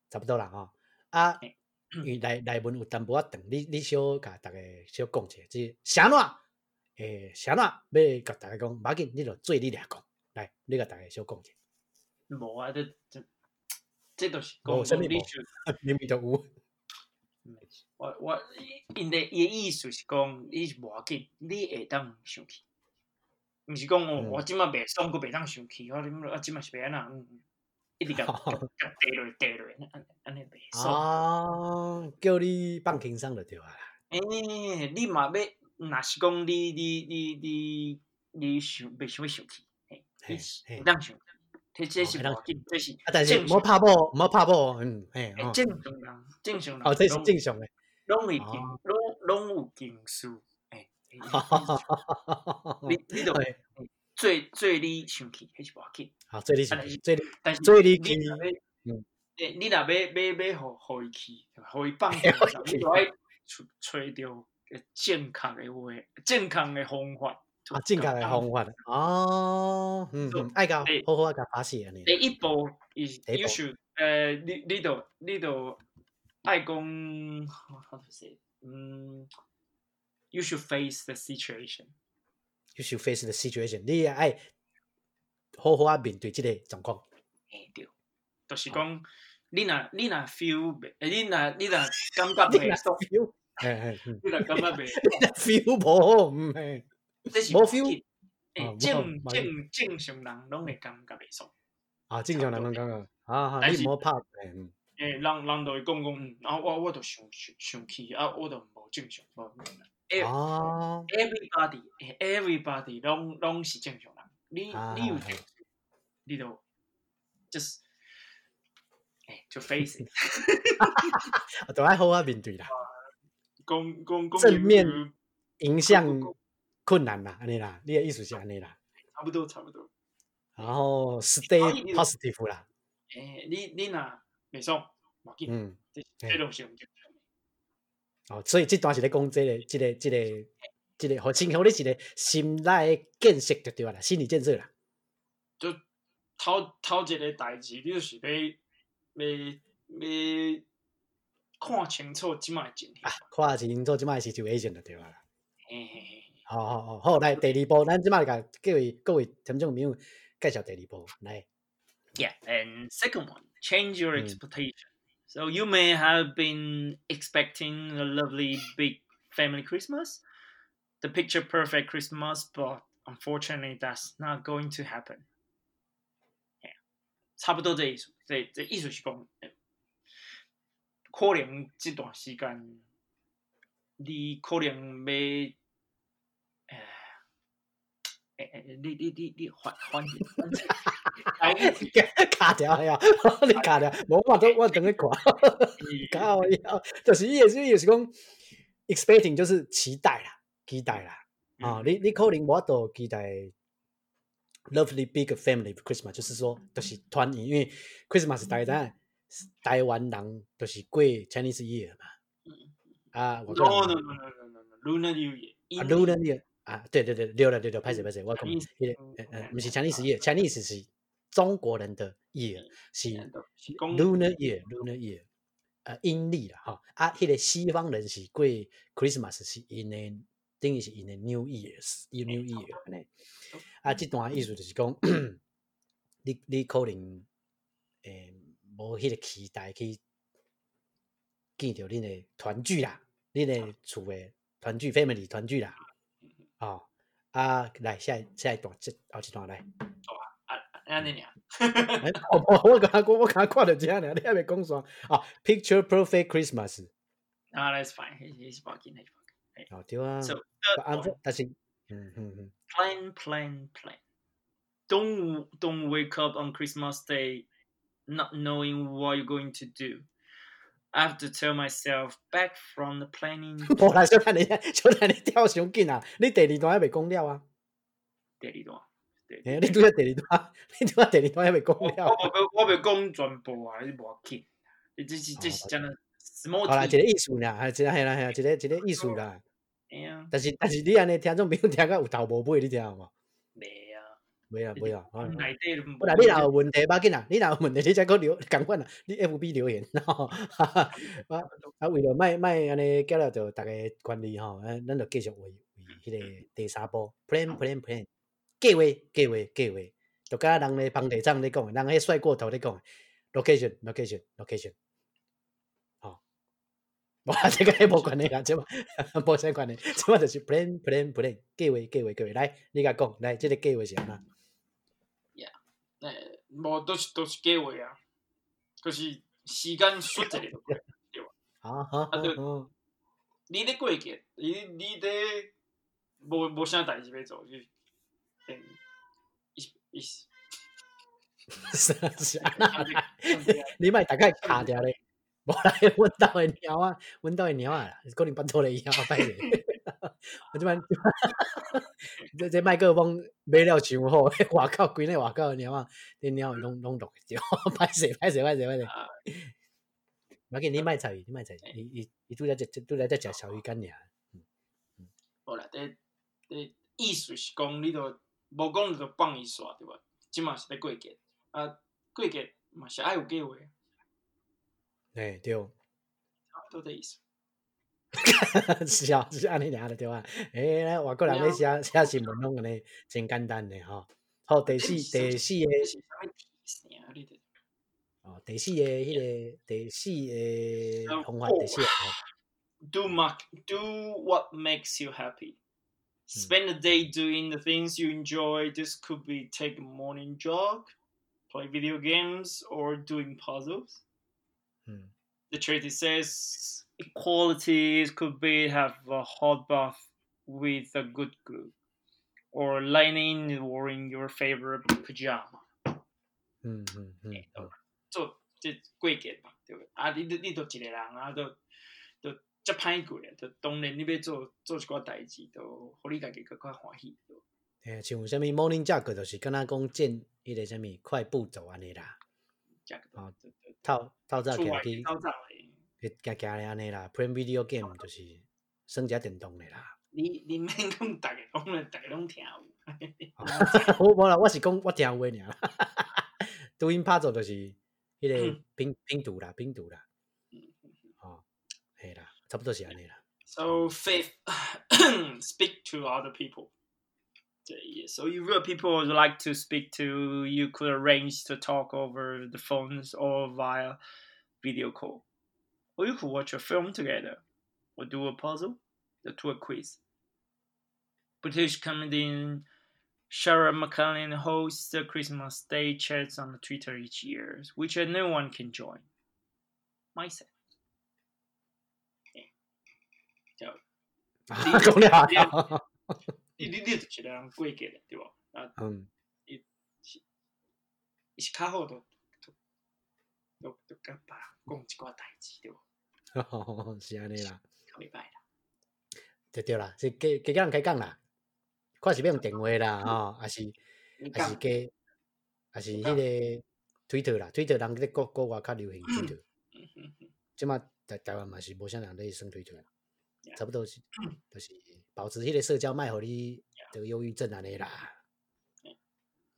差不多啦吼。啊嘿，因为内内文有淡薄仔长，你你小甲逐个小讲者，即啥怎？诶，啥怎要甲逐个讲，无要紧，你就做你俩讲。来，你甲逐个小讲者，无啊，这这这都是讲讲你就 明明就有。我我因的伊的意思是讲，你是无要紧，你会当生气，毋是讲哦，嗯我即马袂爽，佮袂当生气，我即马是袂安那，一直甲甲甲跌落跌落，安安尼袂爽。啊，叫你放轻松就对啊啦。诶、你嘛要，若是讲你你你你你想袂想要生气，嘿，嘿你是嘿有当生气，这这是无要紧，这是啊，但是正常莫拍某，莫拍某，嗯。诶正常人，正常人，哦，这是拢正常诶。拢会经哦拢拢有经书，诶，嘿你你都嘿做做你生气，迄是无要紧。好，做你是啊但是做你但是做你气你若要，嗯诶，你若要要要互互伊去，互伊放轻松，你就爱找找着健康诶话，健康诶方法。啊，正确诶方法哦，嗯爱甲好好爱甲发泄安尼第。一步 is 第一步 you should，呃，你你都你都爱讲，how to say，嗯，you should face the situation。You should face the situation，你也爱好好啊面对即个状况。嘿，对，就是讲，你若你若 feel，你若你若感觉 你若袂爽，feel，嘿嘿，嗯你若感觉袂 你若 feel 无好，嗯嘿，这是无无 feel 诶，正正正常人拢会感觉袂爽。啊，正常人拢感觉，啊哈，但是你唔好拍，嘿嗯诶，人人就会讲讲，嗯啊，我我就生生生气，啊，我就无正常，everybody everybody 拢拢是正常人，你啊你有啊正常，你就 just 诶就 face it，都爱好好啊面对啦，正面有影响困难啦，安尼啦，你的意思是安尼啦，差不多差不多。然后 stay positive 啦，诶，你你若袂爽，无要紧，嗯，这嘿这拢是唔正常。哦，所以这段是咧讲这个、这个、这个、这个，互先互你一个心内的建设就对啊啦，心理建设啦。就头头一个代志，你就是要要要看清楚即卖情形啊。，看清楚即摆 situation 就对啊啦。嘿嘿嘿。好好好，好来第二步，咱即卖甲各位各位听众朋友介绍第二步来。Yeah, and second one, change your Mm. expectation. So you may have been expecting a lovely big family Christmas, the picture perfect Christmas, but unfortunately that's not going to happen. Yeah. 差不多这意思，这这意思是讲，呃可能这段时间你可能要，呃，诶诶，你你你你缓缓缓，来你 卡掉呀，你卡掉，无我都我等你看，搞呀，就是伊也是也是讲 expecting 就是期待啦，期待啦。啊、你你可能我都期待 lovely big family Christmas，就是说就是团圆，因为 Christmas 大家知影台湾人就是过 Chinese Year 嘛，啊，我 No, no, no, no, no, no, no. Lunar New Year. 啊 Lunar Year 啊，对对对，对了对了，拍谁拍谁，我讲呃呃，不是 Chinese Year，Chinese 是中国人的 year，是 Lunar Year，Lunar Year，呃，阴历啦吼，啊，迄个西方人是过 Christmas 是因的，等于是因的 New Year's，New Year 安尼。啊，即段意思就是讲，你你可能诶无迄个期待去见着恁的团聚啦，恁的厝诶团聚 family 团聚啦，哦啊来下一下一段这后一段来，啊，安尼尔，哎我我刚我我刚看到这样尔，你还没讲啥啊？Picture perfect Christmas 啊，That's fine，迄迄是无要紧，迄是无要紧。哦对啊， So 啊 third one, 但是嗯嗯嗯。 plan, plan, plan. Don't don't wake up on Christmas Day not knowing what you're going to do. I have to tell myself back from the planning 无啦，小等你，小等你跳伤紧啊！你第二段还未讲了啊？第二段。 对诶、你拄则第二段，你拄则第二段还未讲我了。我无我袂讲全部啊，你无要紧。你这是这是真的好啦，一个。意思啦，系一个系啦系啦，一个一个意思啦。哎呀，但是但是你安尼听众朋友听到有头无尾，你听有无？袂啊，袂啊袂啊。啊内底你若有问题，要紧啦，你若有问题，你再搁留，共款啦，你 FB 留言吼。啊 啊，为了卖卖安尼，交了着逐个管理吼，咱咱就继续为为迄个第三步 plan plan plan 计划计划计划，就甲人咧房地产咧讲的，人迄帅过头咧讲的 location location location，吼。哇，这个迄无关系啊，即嘛无啥关系，即嘛就是 plan plan plan 计划计划计划，来，你甲讲，来，即个计划是安怎？诶，无都是都是计划啊，就是时间缩一个就过。好好好啊对好。你咧过节，你你咧无无啥代志要做，就是变一一是 啊是啊。啊 你啊你啊你莫大概卡掉咧，无来，阮兜诶猫啊，阮兜诶猫啊，可能巴肚咧枵啊，歹势。我即摆这这麦克风买了上好，外口规内外口诶猫啊，恁猫会拢拢录着，歹势歹势歹势歹势。啊。我紧你莫插伊，你莫插伊，伊伊伊拄则只拄则只食小鱼干尔。无啦，这这意思是讲，你著无讲你著放伊煞对吧？即嘛是咧过节，啊过节嘛是爱有计划，诶，对，差不多的意思。是啊，是安尼尔就对啊。诶，咱外国人咧写写新闻拢安尼，真简单诶吼。好，第四第四个哦，第四个迄个第四个嗯方法，第四个吼 do mark do what makes you happy. Spend the day doing the things you enjoy. This could be take a morning jog, play video games, or doing puzzles. 嗯 The charity says equalities could be have a hot bath with a good group, or lying in wearing your favorite pajama. 嗯嗯嗯嗯，做这过节嘛，对不对？啊，你你你都一个人啊，都都遮歹过咧，就当然你要做做一寡代志，都互你家己更较欢喜。对诶，像有啥物 morning jog 就是敢若讲健迄个啥物快步走安尼啦，透透早起来去行行咧安尼啦，play video game 就是耍只电动诶啦。你 你免讲，逐个讲咧，逐个拢听有。我无啦，我是讲我听话尔啦。抖音拍做就是迄个嗯拼拼图啦，拼图啦，差不多是安尼啦。 So fifth, speak to other people. Yeah, So if other people would like to speak to, you could arrange to talk over the phones or via video call. Or you could watch a film together, or do a puzzle, or do a quiz. British comedian Sharon McCallum hosts the Christmas Day chats on Twitter each year, which no one can join. Myself. 啊讲了啊，你你你就是人过节的对无？啊，嗯，伊是较好都都都都甲别人讲一寡代志对无？是安尼啦，较袂歹啦。对对啦，是加加人开讲啦，看是要用电话啦，吼，还是你还是加还是迄个推特啦，推特人咧国国外较流行推特，即马台台湾嘛是无啥人咧耍推特啦差不多是就是保持迄个社交，卖互你得忧郁症安尼啦。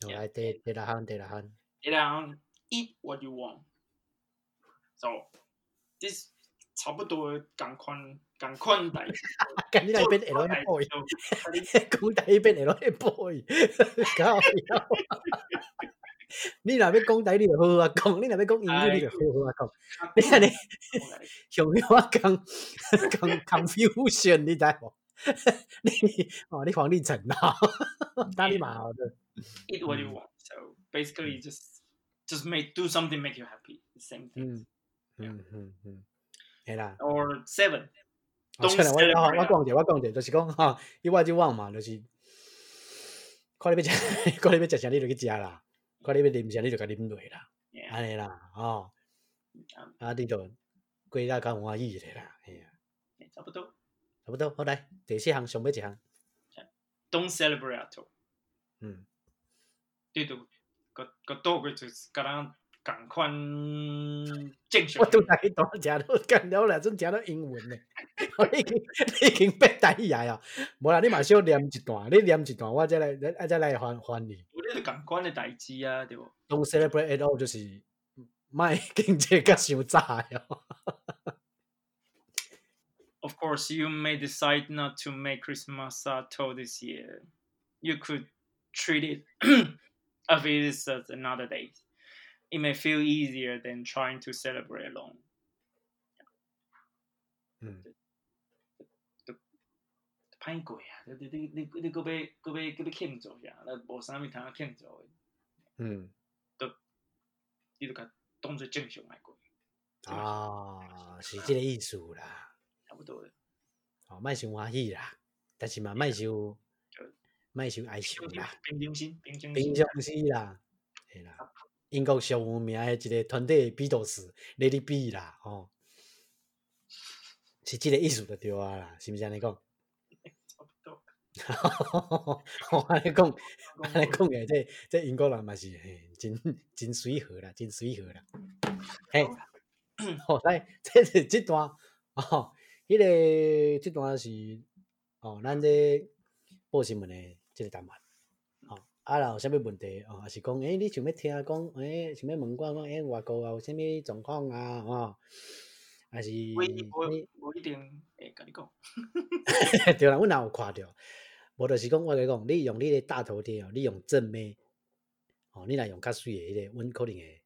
好来第第六项，第六项，你人 eat what you want。So this 差不多共款共款代。志。干你那边做 L 代 A boy，讲台 边 L A boy，搞笑。你若要讲台，你就好好啊讲；你若要讲英语，你就好好啊讲。你安尼向我讲讲 confusion，你知无？你哦，你黄立成啊，哪里蛮好的。eat what you want. So basically, just just make do something make you happy. The same thing. 嗯嗯嗯嗯，系啦。Or seven. 哦 Don't 算了，我我我讲者，我讲者，就是讲吼，伊我就往嘛，就是看你要食，看你要食啥，你就去食啦；看你要啉啥，你就甲啉落啦.安尼啦，吼，Um, 啊，你就过日较有欢喜咧啦，嘿啊，差不多。差不多，好来，第四项上尾一项，Don't celebrate at all. 嗯，你都个个多过就是甲咱共款正常我。拄来去倒食到干了啦，阵食到英文咧，哦你已经你已经变台语啊，无啦，你嘛小念一段，你念一段，我再来，啊再来还还你。有咧就共款的代志啊，对无？Don't celebrate at all 就是卖经济较伤早的哦。Of course, you may decide not to make Christmas at all this year. You could treat it as it is as another day. It may feel easier than trying to celebrate alone. 嗯，歹过啊！你你你你搁要搁要搁要庆祝啥？那无啥物通啊庆祝的，嗯，你就甲当做正常来过，啊，是即个意思啦。差不多的。哦，莫伤欢喜啦，但是嘛莫伤莫伤哀愁啦，平常心，平常平心。常时啦，嘿啦。英国上有名的一个团队比斗士 Lady B 啦，吼、是即个意思就对啊啦，是毋是安尼讲？差不多。我安尼讲，安尼讲诶，这这英国人嘛是嘿，真真随和啦，真随和啦。嘿，好来，这是这段哦，迄、个这段是哦，咱这报新闻的这个单元。哦，啊，若有啥物问题哦，还是讲诶，你想要听讲诶，想要问我讲诶，外国啊有啥物状况啊？哦，还是我一你我我一定会甲你讲。对啦，阮若有看着，无就是讲我甲你讲，你用你的大头贴哦，你用正面，哦，你若用较水诶迄个，阮可能会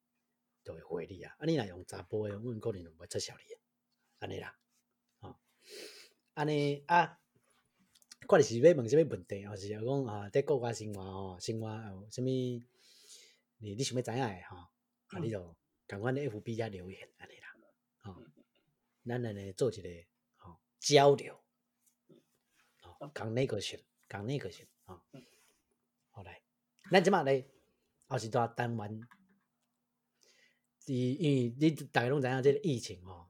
就会回你啊。啊，你若用查甫诶，阮可能就袂撤销你啊。安尼啦，哦，安尼啊，我就是要问啥物问题，还是讲啊，在国外生活吼，生活有啥物，你你想要知影诶吼，啊，你就共阮咧 FB 遐留言安尼啦，吼、咱安尼做一个吼、交流。哦，讲那个先，讲那个先啊。好来，咱即马咧后一段单元，伊因为你大家拢知影，即个疫情吼、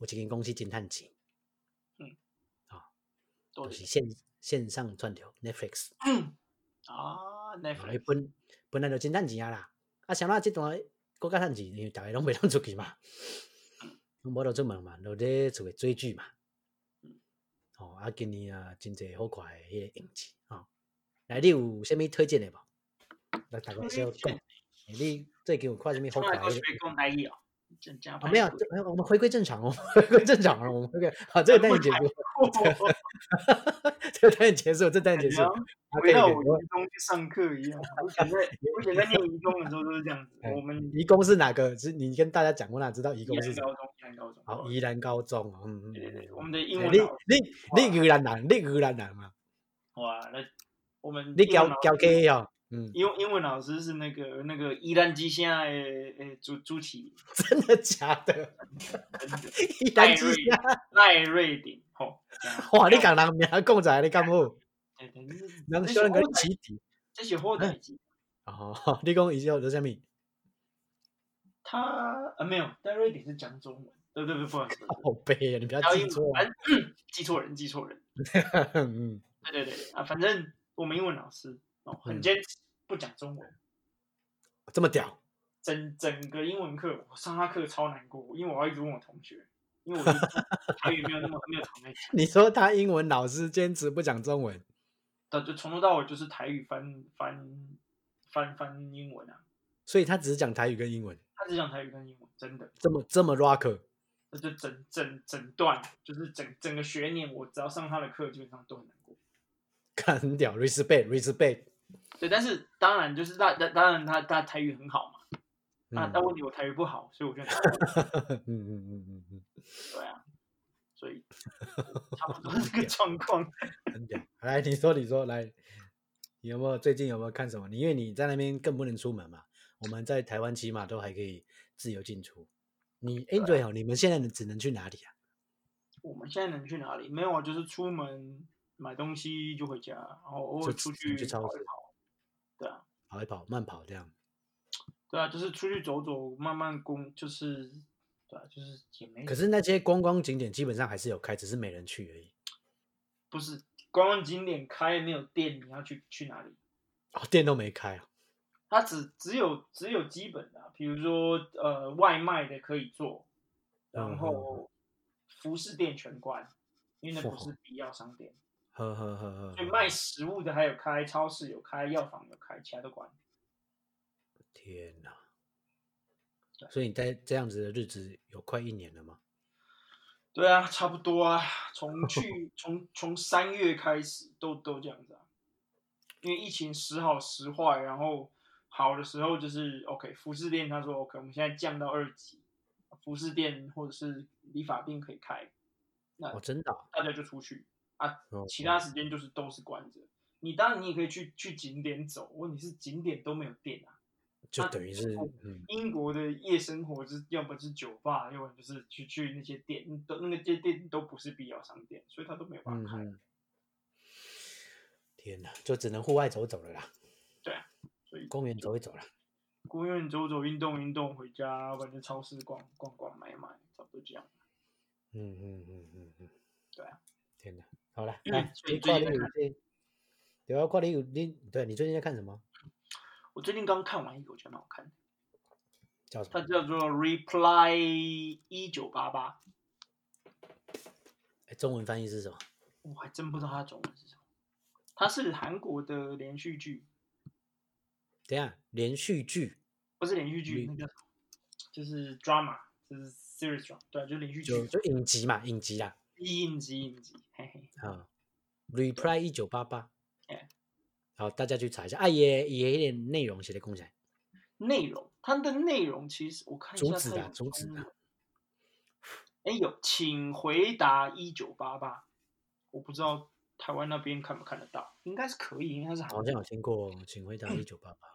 有一间公司真趁钱，多就是线线上串流 Netflix，啊哦，Netflix 本本来就真趁钱啊啦。啊，像咱即段国家趁钱，因为大家拢袂当出去嘛，拢无得出门嘛，就咧厝诶追剧嘛。哦，啊，今年啊，真侪好看诶迄个影集吼。来，你有啥物推荐诶无？来，大家小讲。你最近有看啥物好看诶从来都学？讲台语哦，真正啊，没有，这我们回归正常哦，回归正常了，我们回归好，这个单元结束，这个单元结束，这单元结束。回到我可以我移工去上课一样。我以前在我以前在念移工的时候都是这样子。哎我们移工是哪个？是你跟大家讲，我哪知道移宜工是宜兰高中。好，宜兰高中哦，嗯嗯对对对，嗯我们的英文你你你宜兰人，你宜兰人嘛？哇，那我们你交交给哦，嗯，英英文老师是那个那个伊兰基现在诶主主体 真的假的？伊兰基下，赖瑞典吼。哇，你讲人名讲出来，你敢好？对对对能小人个起底这是好代志。哦，你讲伊是做啥物？他啊没有，戴瑞典是讲中文。对对对，不好意思，好悲啊！你不要记错记错人，记错人。嗯，对对对啊，反正我们英文老师哦很嗯坚持不讲中文，这么屌，整整个英文课我上他课超难过，因为我要一直问我同学，因为我台语没有那么没有常在讲，你说他英文老师坚持不讲中文，对，就从头到尾就是台语翻翻翻翻英文啊，所以他只是讲台语跟英文，他只讲台语跟英文，真的，这么这么 rock，那就整整整段就是整整个学年，我只要上他的课，基本上都很难过。看很屌，respect respect，对，但是当然就是当当当然他他台语很好嘛，那嗯但问题我台语不好，所以我就很 嗯嗯嗯嗯嗯，对啊，所以差不多这个 状况。很屌。来，你说你说来，你有没有最近有没有看什么？你因为你在那边更不能出门嘛，我们在台湾起码都还可以自由进出。你哎对哦，你们现在只能去哪里啊？我们现在能去哪里？没有啊，就是出门买东西就回家，然后偶尔出去去超市跑一跑。对啊，跑一跑，慢跑这样。对啊，就是出去走走，慢慢攻，就是对啊，就是也没可是那些观光景点基本上还是有开，只是没人去而已。不是观光景点开没有店，你要去去哪里？哦，店都没开啊。它只只有只有基本的啊、比如说呃外卖的可以做，嗯然后服饰店全关，因为那不是必要商店。呵呵呵呵。所以卖食物的还有开，超市有开，药房有开，其他都关。天哪！所以你在这样子的日子有快一年了吗？对啊，差不多啊，从去从从三月开始都都这样子啊，因为疫情时好时坏，然后好的时候就是 OK，服饰店他说 OK，我们现在降到二级，服饰店或者是理发店可以开，那哦，真的啊、大家就出去啊，哦其他时间就是都是关着。你当然你也可以去去景点走，问题是景点都没有电啊。就等于是英国的夜生活是要么是酒吧，要么就是去去那些店，都那个些店都不是必要商店，所以他都没有办嗯法开。哼，天哪，就只能户外走走了啦，对啊所以公园走一走了。公园走走、运动运动，回家或者超市逛逛逛、买买，差不多这样。嗯嗯嗯嗯嗯，对啊，天哪，好了，嗯来，你最近有这，对啊，跨年有你，对你最近在看什么？我最近刚看完一个，我觉得蛮好看的，叫什么？它叫做《Reply 一九八八》，哎，中文翻译是什么？我还真不知道它中文是什么。它是韩国的连续剧，等一下，连续剧不是连续剧，那叫什么？就是 drama，就是 series drama，对啊，就连续剧，就就影集嘛，影集啦，影集影集，嘿嘿。啊，Reply 一九八八哎，好，大家去查一下，啊，也也有点内容写的共享，内容，它的内容其实我看一下主旨啊它有主旨啊。哎呦，请回答一九八八，我不知道台湾那边看不看得到，应该是可以，应该是韩好像有听过，请回答一九八八。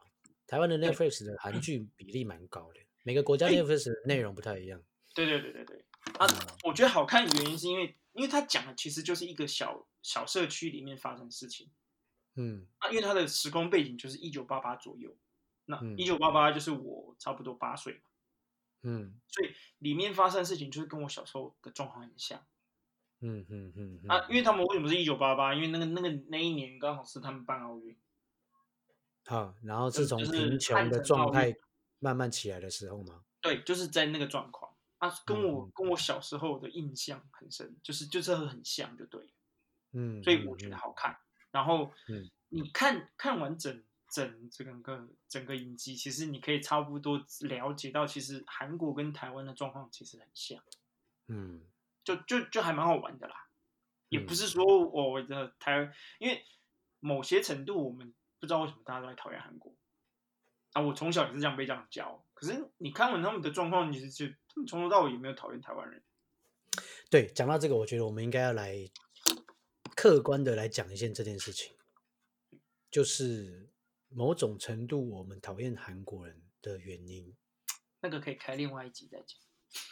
台湾的 Netflix 的韩剧比例蛮高的，每个国家哎 Netflix 的内容不太一样。对对对对对，啊，嗯我觉得好看的原因是因为，因为他讲的其实就是一个小小社区里面发生的事情嗯啊，因为他的时空背景就是一九八八左右，那嗯一九八八就是我差不多八岁嘛，嗯所以里面发生的事情就是跟我小时候的状况很像。嗯嗯嗯啊，因为他们为什么是一九八八？因为那个那个那一年刚好是他们办奥运，好，然后就是从就是贫穷的状态慢慢起来的时候吗。对，就是在那个状况啊，跟我、嗯跟我小时候的印象很深，就是就是很像，就对，嗯，所以我觉得好看。然后，嗯你看看完整整整个整个影集，其实你可以差不多了解到，其实韩国跟台湾的状况其实很像，嗯就就就还蛮好玩的啦。也不嗯是说我的台，因为某些程度我们不知道为什么大家都在讨厌韩国啊。我从小也是这样被这样教，可是你看完他们的状况，其实就他们从头到尾也没有讨厌台湾人。对，讲到这个，我觉得我们应该要来客观的来讲一件这件事情，就是某种程度我们讨厌韩国人的原因。那个可以开另外一集再讲。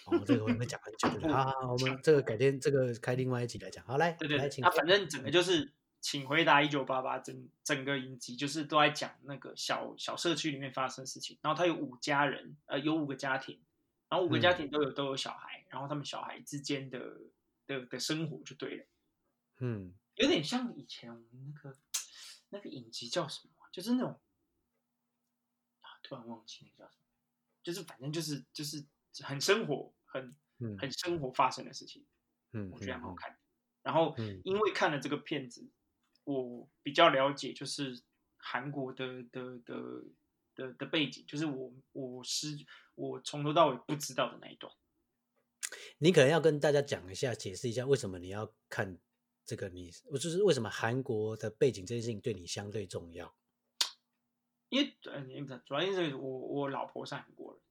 哦，这个我们会讲很久了。好 好，好我们这个改天这个开另外一集来讲。好，来，对对对，请啊，反正整个就是，请回答一九八八，整整个影集就是都在讲那个小小社区里面发生的事情。然后他有五家人，呃，有五个家庭，然后五个家嗯庭都有都有小孩，然后他们小孩之间的的的生活就对了。嗯有点像以前我们那个那个影集叫什么啊，就是那种啊，突然忘记那个叫什么，就是反正就是就是很生活，很嗯很生活发生的事情，嗯，我觉得还蛮好嗯看。然后嗯因为看了这个片子，我比较了解就是韩国的的的的的背景，就是我我是我从头到尾不知道的那一段。你可能要跟大家讲一下，解释一下为什么你要看这个你，就是为什么韩国的背景这件事情对你相对重要。因为呃，你主要因为我我老婆是韩国人，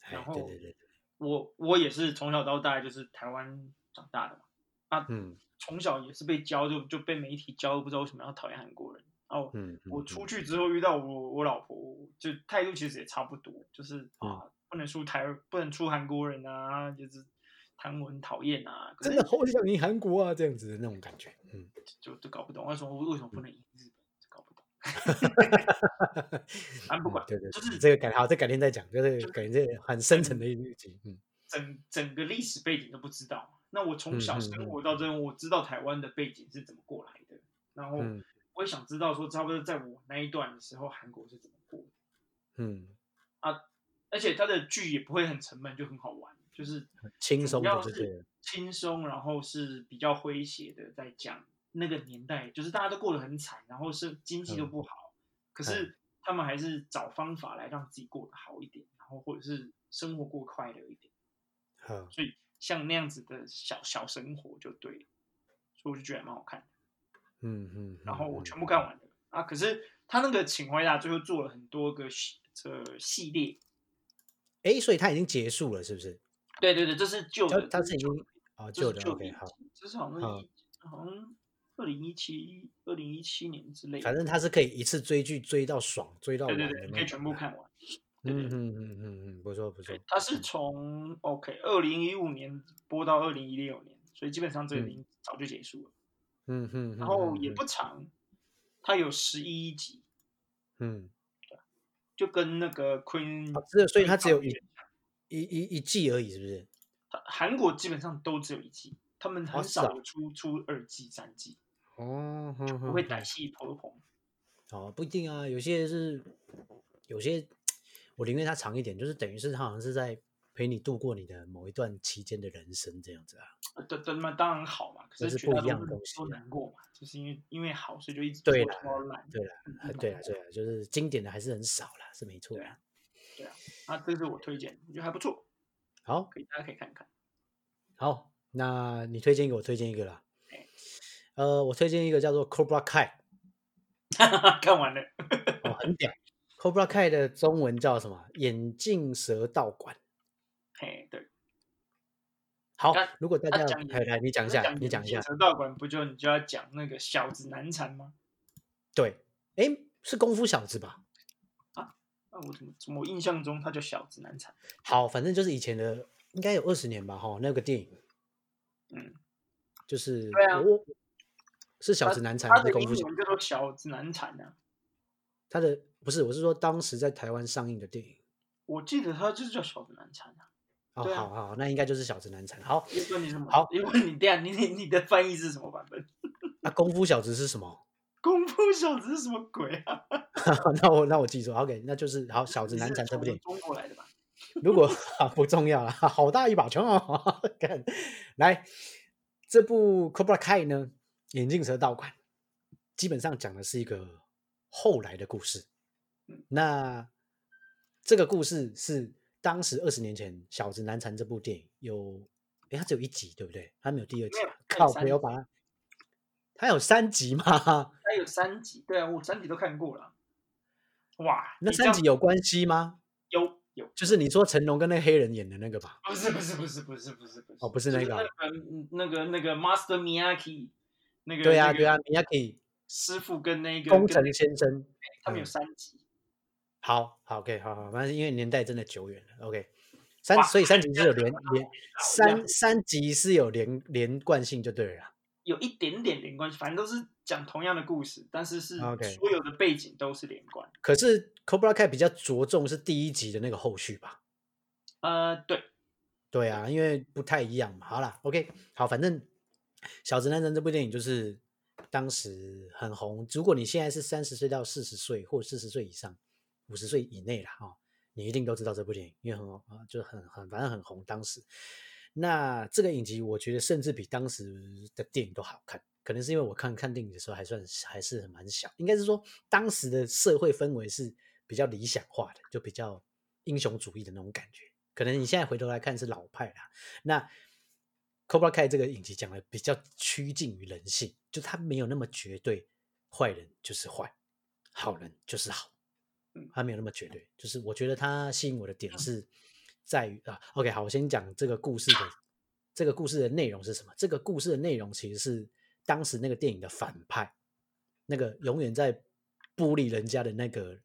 哎然后对对对，我我也是从小到大就是台湾长大的嘛，啊，嗯从小也是被教就就被媒体教，不知道为什么要讨厌韩国人。哦，我出去之后遇到我我老婆，就态度其实也差不多，就是嗯啊，不能出台不能出韩国人啊，就是韩文讨厌啊，真是的好想赢韩国啊，这样子的那种感觉，嗯，就就搞不懂为什么为什么不能赢日本，搞不懂。啊，不管，对对，就是这个改好，这改天再讲，就是感觉这很深层的一集，嗯整整个历史背景都不知道。那我从嗯小生活到这边，我知道台湾的背景是怎么过来的，然后嗯我也想知道说，差不多在我那一段的时候，韩国是怎么嗯，而且它的剧也不会很沉闷，就很好玩，就是轻松要是，轻松，然后是比较诙谐的，在讲那个年代，就是大家都过得很惨，然后是经济都嗯。不好，可是他们还是找方法来让自己过得好一点，然后或者是生活过快乐一点。好，所以像那样子的小小生活就对了，所以我就觉得蛮好看的。嗯嗯，然后我嗯全部看完了。啊，可是他那个请回答最后做了很多个系这系列，哎，所以它已经结束了，是不是？对对对，这是旧它的，它是已经啊这旧的，OK，好，集，这是好像好像二零一七二零一七年之类的，反正它是可以一次追剧追到爽，追到对对对，可以全部看完。嗯嗯嗯嗯嗯，不错不错对，，它是从 OK 二零一五年播到二零一六年，所以基本上这已经早就结束了。嗯哼，然后也嗯不长，它有十一集，嗯，就跟那个 Queen，哦只有所以它只有一一一一季而已，是不是？它韩国基本上都只有一季，他们很哦啊少有出出二季、三季，哦，不会歹戏头红。哦，不一定啊，有些是有些，我宁愿它长一点，就是等于是它好像是在陪你度过你的某一段期间的人生这样子啊。呃对对那，当然好嘛，可是是不一样的东西啊难过嘛，就是因为因为好，所以就一直对啦拖拖到烂。对了，啊对了，对了，就是经典的还是很少啦，是没错对啊。对啊，啊，这是我推荐，我觉得还不错，好，可以大家可以看看。好，那你推荐一个，我推荐一个啦哎。呃，我推荐一个叫做 Cobra Kai，看完了，哦，很屌。Cobra Kai 的中文叫什么？眼镜蛇道馆。嘿，对，好，如果大家那讲来来，你讲一下，你讲一下。蛇道馆不就你就要讲那个小子难缠吗？对，哎，是功夫小子吧？啊，那我怎么怎么我印象中他叫小子难缠？好，反正就是以前的，应该有二十年吧，哈，那个电影嗯，就是对啊我是小子难缠还是功夫小？文叫做小子难缠啊。他的不是，我是说当时在台湾上映的电影。我记得他就是叫小子难缠啊。哦，啊好好，那应该就是小子难缠。好，因为你什么？好你问你这样，你你你的翻译是什么版本？那 功夫小子是什么？功夫小子是什么鬼啊？那我那我记住，OK，那就是好小子难缠这部电影。中国来的吧？如果啊不重要了，好大一把枪哦！看，来这部 Cobra Kai 呢，眼镜蛇道馆基本上讲的是一个后来的故事。那这个故事是当时二十年前《小子难缠》这部电影有，哎，它只有一集对不对？它没有第二集。靠，没有把它，它有三集吗？它有三集，对啊，我三集都看过了。哇，那三集有关系吗？有有？就是你说成龙跟那个黑人演的那个吧？不是不是不是不是不是不是哦不是那个啊那个那个那个 Master Miyaki 那个对啊、那个对呀、啊，你要可以师傅跟那个工程先生。他们有嗯三集，好好，OK，好好，反正因为年代真的久远了，OK，三所以三集是有连连三三集是有连连贯性就对了啦。有一点点连贯性，反正都是讲同样的故事，但是是 OK 所有的背景都是连贯。可是 Cobra Kai 比较着重是第一集的那个后续吧？呃，对，对啊，因为不太一样嘛。好啦 o k 好，反正《小直男人》这部电影就是当时很红。如果你现在是三十岁到四十岁，或四十岁以上、五十岁以内啦，哦，你一定都知道这部电影，因为很啊，就很很反正很红。当时，那这个影集我觉得甚至比当时的电影都好看，可能是因为我看看电影的时候还算还是蛮小，应该是说当时的社会氛围是比较理想化的，就比较英雄主义的那种感觉。可能你现在回头来看是老派啦。那 Cobra Kai 这个影集讲的比较趋近于人性，就他没有那么绝对，坏人就是坏，好人就是好。嗯他没有那么绝对。就是我觉得他吸引我的点是在于啊，OK，好，我先讲这个故事的这个故事的内容是什么？这个故事的内容其实是当时那个电影的反派，那个永远在孤立人家的那个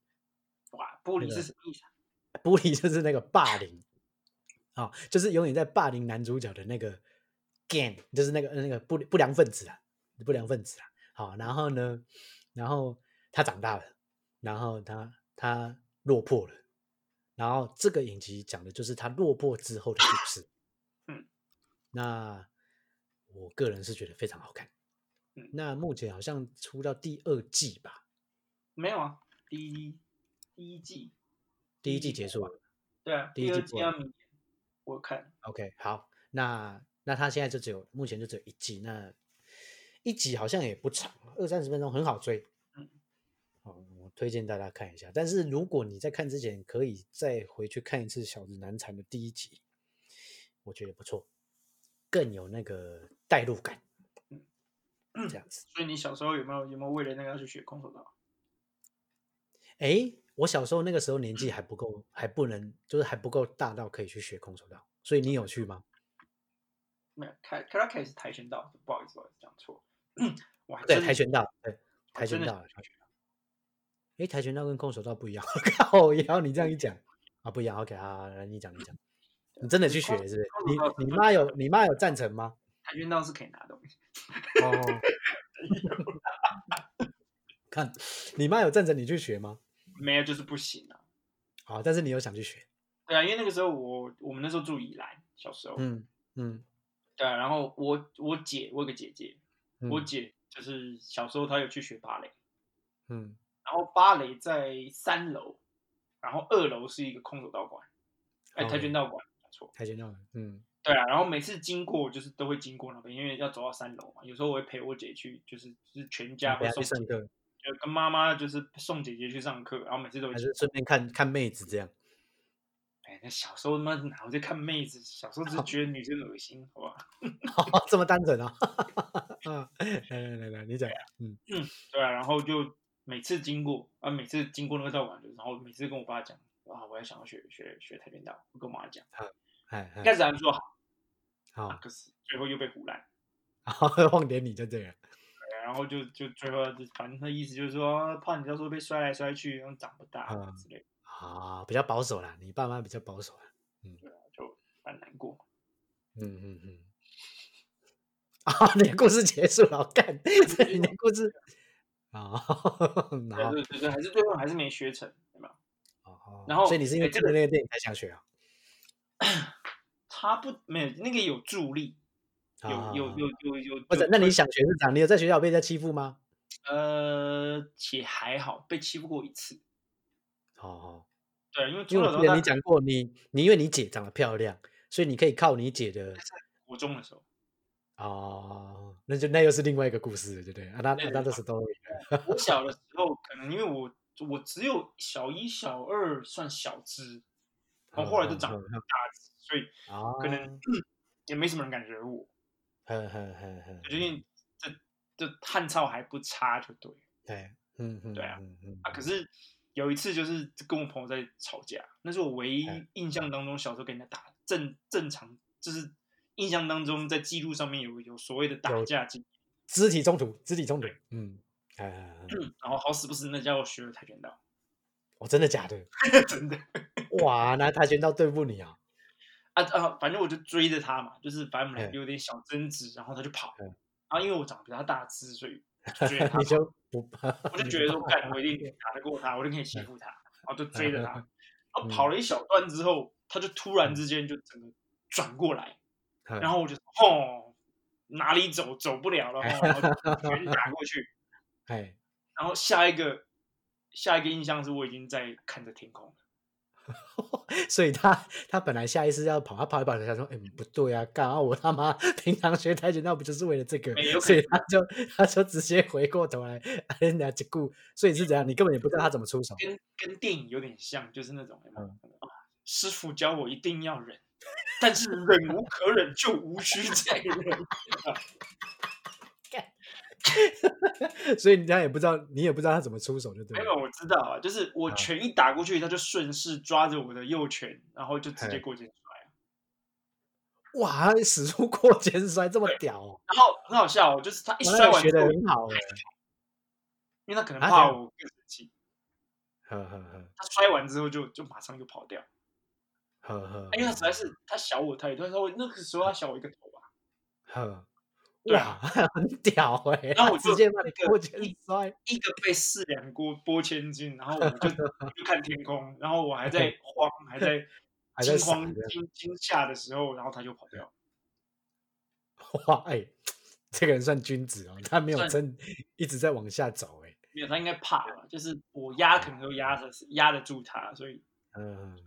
哇，玻璃是什么意思啊？玻璃就是那个霸凌啊、就是永远在霸凌男主角的那个 gang，就是那个那个不不良分子啊，不良分子啊。好，然后呢，然后他长大了，然后他他落魄了，然后这个影集讲的就是他落魄之后的故事。嗯，那我个人是觉得非常好看。嗯那目前好像出到第二季吧，没有啊，第一第一季，第一季结束了。对啊，第一第二季我看 OK，好，那那他现在就只有目前就只有一季，那一集好像也不长，二三十分钟，很好追。嗯，哦，我推荐大家看一下。但是如果你在看之前，可以再回去看一次《小子难缠》的第一集，我觉得不错，更有那个代入感。嗯这样子。所以你小时候有没有有没有为了那个要去学空手道？哎，我小时候那个时候年纪还不够，还不能，就是还不够大到可以去学空手道，所以你有去吗？没有，开 r a k 是跆拳道，不好意思，不好意思，讲错。我还对，跆拳道，对，跆拳道，跆拳道。诶，跆拳道跟空手道不一样。靠，也要你这样一讲啊，不一样。OK，好，好来你讲，你讲。你真的去学是不是？你你妈有你妈有赞成吗？跆拳道是可以拿东西。哦，看你妈有赞成你去学吗？没有就是不行啊。好，但是你有想去学。对啊，因为那个时候我我们那时候住宜兰，小时候，嗯嗯对啊，然后我我姐我有个姐姐，嗯我姐就是小时候她有去学芭蕾，嗯然后芭蕾在三楼，然后二楼是一个空手道馆，哎，哦跆拳道馆，没错，跆拳道馆，嗯对啊，然后每次经过就是都会经过那边，因为要走到三楼嘛，有时候我会陪我姐去，就是就是全家会送上课，就跟妈妈就是送姐姐去上课，然后每次都会还是顺便看看妹子这样？哎，那小时候他妈哪会在看妹子？小时候只是觉得女生恶心，好吧？这么单纯啊？嗯，来来来来，你讲。嗯嗯对啊，然后就每次经过啊，每次经过那个道馆，就是然后每次跟我爸讲啊，我也想要学学学跆拳道，我跟我妈讲，哎一开哎，始还说好，好啊，，可是最后又被胡乱，好，忘点你就这样。然后就就最后就反正他意思就是说，怕你到时候被摔来摔去，然后长不大嗯之类的，啊，比较保守啦，你爸妈比较保守啦。对啊，就蛮难过。嗯嗯嗯。啊，你的故事结束了，我干，你的故事啊，然后对对对对，还是最后还是没学成，有没有？哦然后所以你是因为看了那个电影才想学啊？他不没有那个有助力，有啊有有有有，不是那你想学是这样？你有在学校被人家欺负吗？呃，也还好，被欺负过一次。哦哦，对，因为因为我记你讲过，你你因为你姐长得漂亮，所以你可以靠你姐的国中的时候，哦，那就那又是另外一个故事，对不对？啊，那对那都是都我小的？时候可能因为我我只有小一、小二算小只，然后后来就长嗯嗯。嗯大只，所以啊，可能 也没什么人敢惹我，呵呵呵呵，就因为。这这汉操还不差，就对了。对，嗯嗯，对啊啊。可是有一次就是跟我朋友在吵架，那是我唯一嗯印象当中小时候跟人家打正正常，就是印象当中在记录上面有有所谓的打架经验。肢体冲突，肢体冲突，嗯，然后好死不死，那家伙学了跆拳道，哦，真的假的？真的 哇，那跆拳道对付你啊？啊啊！反正我就追着他嘛，就是反正我们俩嗯有点小争执，然后他就跑，嗯然后因为我长得比他大只，所以 你，就不怕，我就觉得说，干，我一定打得过他，我一定可以欺负他，然后就追着他，然后跑嗯了一小段之后，他就突然之间就整个转过来，然然后我就哦哪里走走不了了，哦然后就拳打过去，哎，然后下一个下一个印象是我已经在看着天空了。所以他他本来下意识要跑，他跑一跑，他说：“哎、不对啊，干啊！我他妈 平常学跆拳道不就是为了这个没有？”可所以他就他就直接回过头来，哎，人家只顾，所以是怎样？你根本也不知道他怎么出手。跟跟电影有点像，就是那种嗯啊师傅教我一定要忍，但是忍无可忍就无需再忍。所以人家也不知道，你也不知道他怎么出手，就对了。没有，我知道啊，就是我啊拳一打过去，他就顺势抓着我的右拳，然后就直接嘿过肩摔啊。哇，他使出过肩摔这么屌哦！然后很好笑哦，就是他一摔完之后，很好哎。因为他可能怕我更生气，呵呵呵他摔完之后就就马上就跑掉，呵呵，因为他实在是他小我太多，他说那个时候他小我一个头吧，呵，对啊，很屌哎！然后我就直接把你一个过肩一摔，一个被四两拨拨千斤，然后我就 就看天空，然后我还在慌，还在 惊慌惊惊吓的时候，然后他就跑掉。哇哎，这个人算君子哦，他没有真一直在往下走哎。没有，他应该怕吧？就是我压可能都压着压得住他，所以嗯，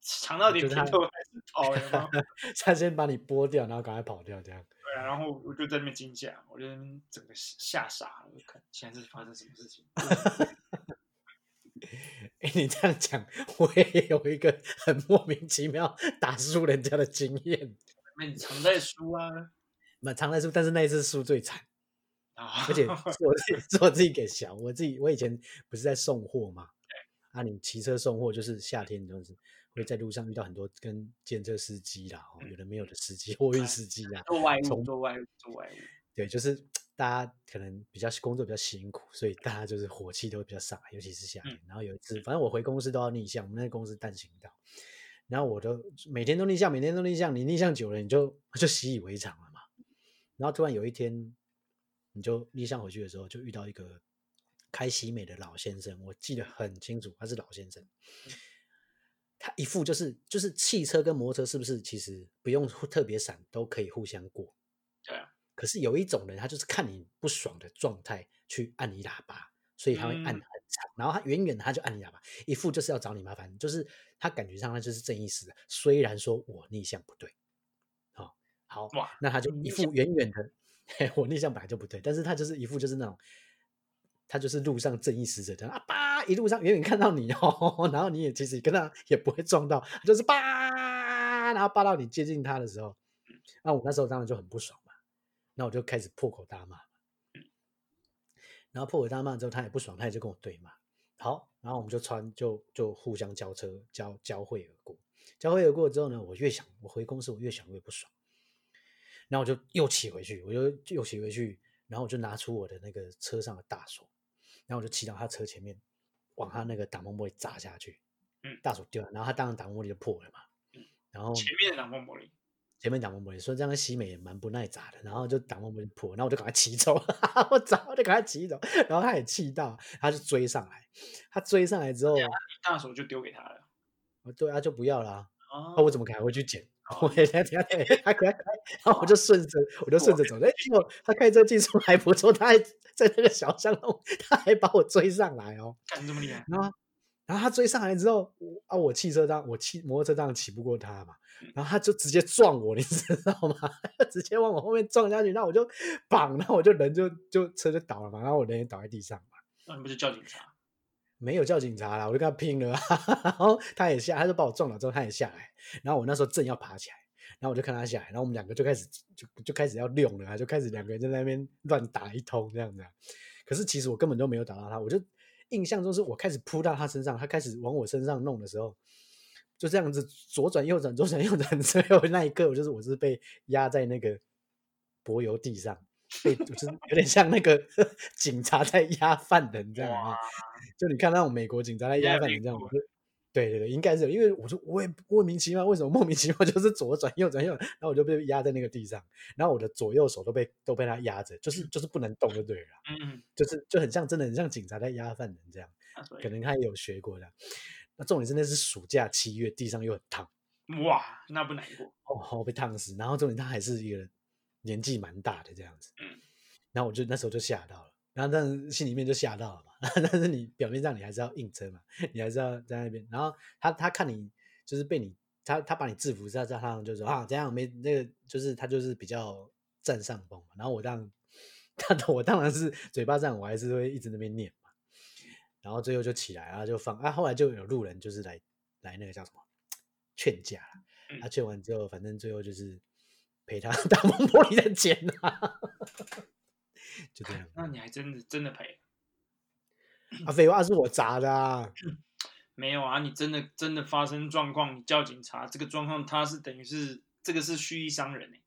尝到点甜头还是 跑了吗。他先把你剥掉，然后赶快跑掉，这样。对啊，然后我就在那边惊吓，我就在那边整个吓傻了，我看现在是发生什么事情。哎，你这样讲，我也有一个很莫名其妙打输人家的经验。那你常在输啊那常在输，但是那一次输最惨，啊！而且是我自己是我自己给小，我自己我以前不是在送货嘛，啊，你骑车送货就是夏天就是会在路上遇到很多跟建车司机啦，哦有的没有的司机，货运司机啦，做外务，做外务，做外务。对，就是大家可能比较工作比较辛苦，所以大家就是火气都会比较上来，尤其是夏天。然后有一次，反正我回公司都要逆向，我们那个公司单行道，然后我都每天都逆向，每天都逆向，你逆向久了，你就就习以为常了嘛。然后突然有一天，你就逆向回去的时候，就遇到一个开喜美的老先生，我记得很清楚，他是老先生。他一副就是就是汽车跟摩托车是不是其实不用特别闪都可以互相过？对啊，可是有一种人，他就是看你不爽的状态去按你喇叭，所以他会按很嗯长，然后他远远的他就按你喇叭，一副就是要找你麻烦，就是他感觉上他就是正义式的，虽然说我逆向不对，好、好，哇，那他就一副远远的，我逆向本来就不对，但是他就是一副就是那种，他就是路上正义使者他啊叭，一路上远远看到你哦，然后你也其实跟他也不会撞到，就是叭，然后叭到你接近他的时候，那我那时候当然就很不爽嘛，那我就开始破口大骂，然后破口大骂之后他也不爽，他也就跟我对骂，好，然后我们就穿就就互相交车交交汇而过，交汇而过之后呢，我越想我回公司我越想越不爽。然后我就又骑回去，我就又骑回去，然后我就拿出我的那个车上的大锁，然后我就骑到他车前面，往他那个挡风玻璃砸下去，嗯大锁丢了，然后他当然挡风玻璃就破了嘛，然后前面的挡风玻璃，前面挡风玻璃，所以这样西美也蛮不耐砸的，然后就挡风玻璃破，然后我就赶快骑走，我早就赶快骑走，然后他也气到，他就追上来，他追上来之后，你大手就丢给他了。哦对啊就不要啦、哦那我怎么可能还会去捡？我等下等下等下，他开开，然后我就 顺着，我就顺着走。哎，结果他开车技术还不错，他还在那个小巷弄，他还把我追上来哦。干这么厉害？然后，然后他追上来之后，我啊，我汽车当我骑摩托车当然骑不过他嘛，然后他就直接撞我，你 知道吗？直接往我后面撞下去，那我就绑，那我就人就就车就倒了嘛，然后我人也倒在地上嘛。那你不是叫警察？没有叫警察啦，我就跟他拼了、啊，然后他也下，他就把我撞了之后，他也下来，然后我那时候正要爬起来，然后我就看他下来，然后我们两个就开始就就开始要溜了啊，就开始两个人在那边乱打一通这样子、啊。可是其实我根本都没有打到他，我就印象中是我开始扑到他身上，他开始往我身上弄的时候，就这样子左转右转左转右转，最后那一刻我就是我是被压在那个柏油地上。被就是有点像那个 警察在压犯人这样啊，就你看那种美国警察在压犯人这样，我就对对对，应该是，因为我说我也莫名其妙，为什么？莫名其妙就是左转右转右转，然后我就被压在那个地上，然后我的左右手都被都被他压着，就是就是不能动就对了啦，嗯，就是就很像真的很像警察在压犯人这样，可能他也有学过的。那重点是那是暑假七月，地上又很烫，哇，那不难过。哦，我被烫死，然后重点他还是一个年纪蛮大的这样子，嗯，然后我就那时候就吓到了，然后但是心里面就吓到了嘛，但是你表面上你还是要硬撑嘛，你还是要在那边，然后他他看你就是被你他他把你制服在在他就说啊这样没那个就是他就是比较占上风嘛，然后我当然 他我当然是嘴巴上我还是会一直那边念嘛，然后最后就起来啊就放啊后来就有路人就是来来那个叫什么劝架他劝完之后，反正最后就是赔他 大风玻璃的钱啊。就这样。那你还真的真的赔？啊，废话是我砸的啊！没有啊，你真的真的发生状况，你叫警察，这个状况他是等于是这个是蓄意伤人哎、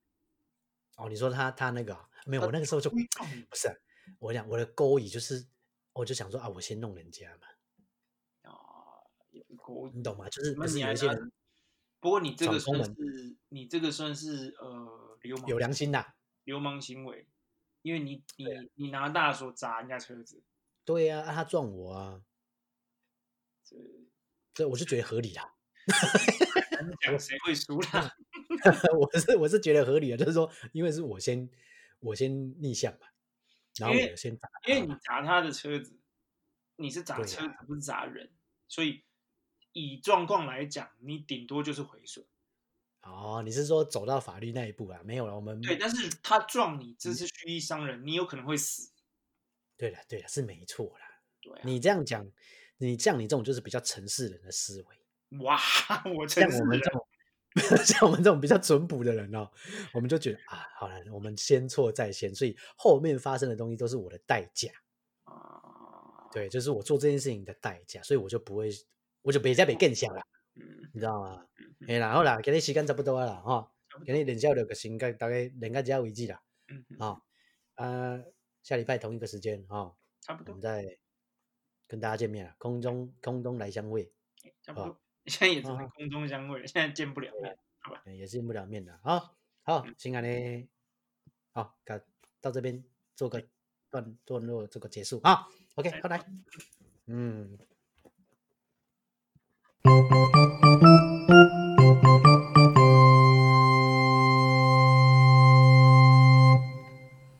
哦，你说他他那个啊？没有，我那个时候就不是啊、我讲我的勾引就是，我就想说啊，我先弄人家嘛，啊，有狗你懂吗？就是那不是有一些人不过你这个算是你这个算是呃流氓有良心的、流氓行为，因为你你你拿大锁砸人家车子，对呀、啊，他撞我啊，这这我是觉得合理啦。难讲谁会输啦？我是我是觉得合理的，就是说，因为是我先我先逆向嘛，然后我先砸因为你，砸他的车子，你是砸车子不是砸人，所以以状况来讲，你顶多就是毁损。哦，你是说走到法律那一步啊？没有了，我们对，但是他撞你，嗯这是蓄意伤人，你有可能会死。对了对了，是没错啦。对啊，你这样讲，你像你这种就是比较城市人的思维，哇，我像我们这种像我们这种比较淳朴的人哦，我们就觉得啊，好了，我们先错在先，所以后面发生的东西都是我的代价。啊，对，就是我做这件事情的代价，所以我就不会，我就别再别更想了，嗯，你知道吗？嗯哎啦，好啦，今日时间差不多了啦，哈差不，今日连下就个先跟大概连到这为止啦，嗯嗯，啊，呃，下礼拜同一个时间哈，差不多我们，再跟大家见面了，空中空中来相会，好差不多。现在也只好好能空中相会了，现在见不了面。呃也见不了面了啊。好嗯，先安呢，好，到到这边做个段段落，这个结束啊。OK，哎好来，嗯。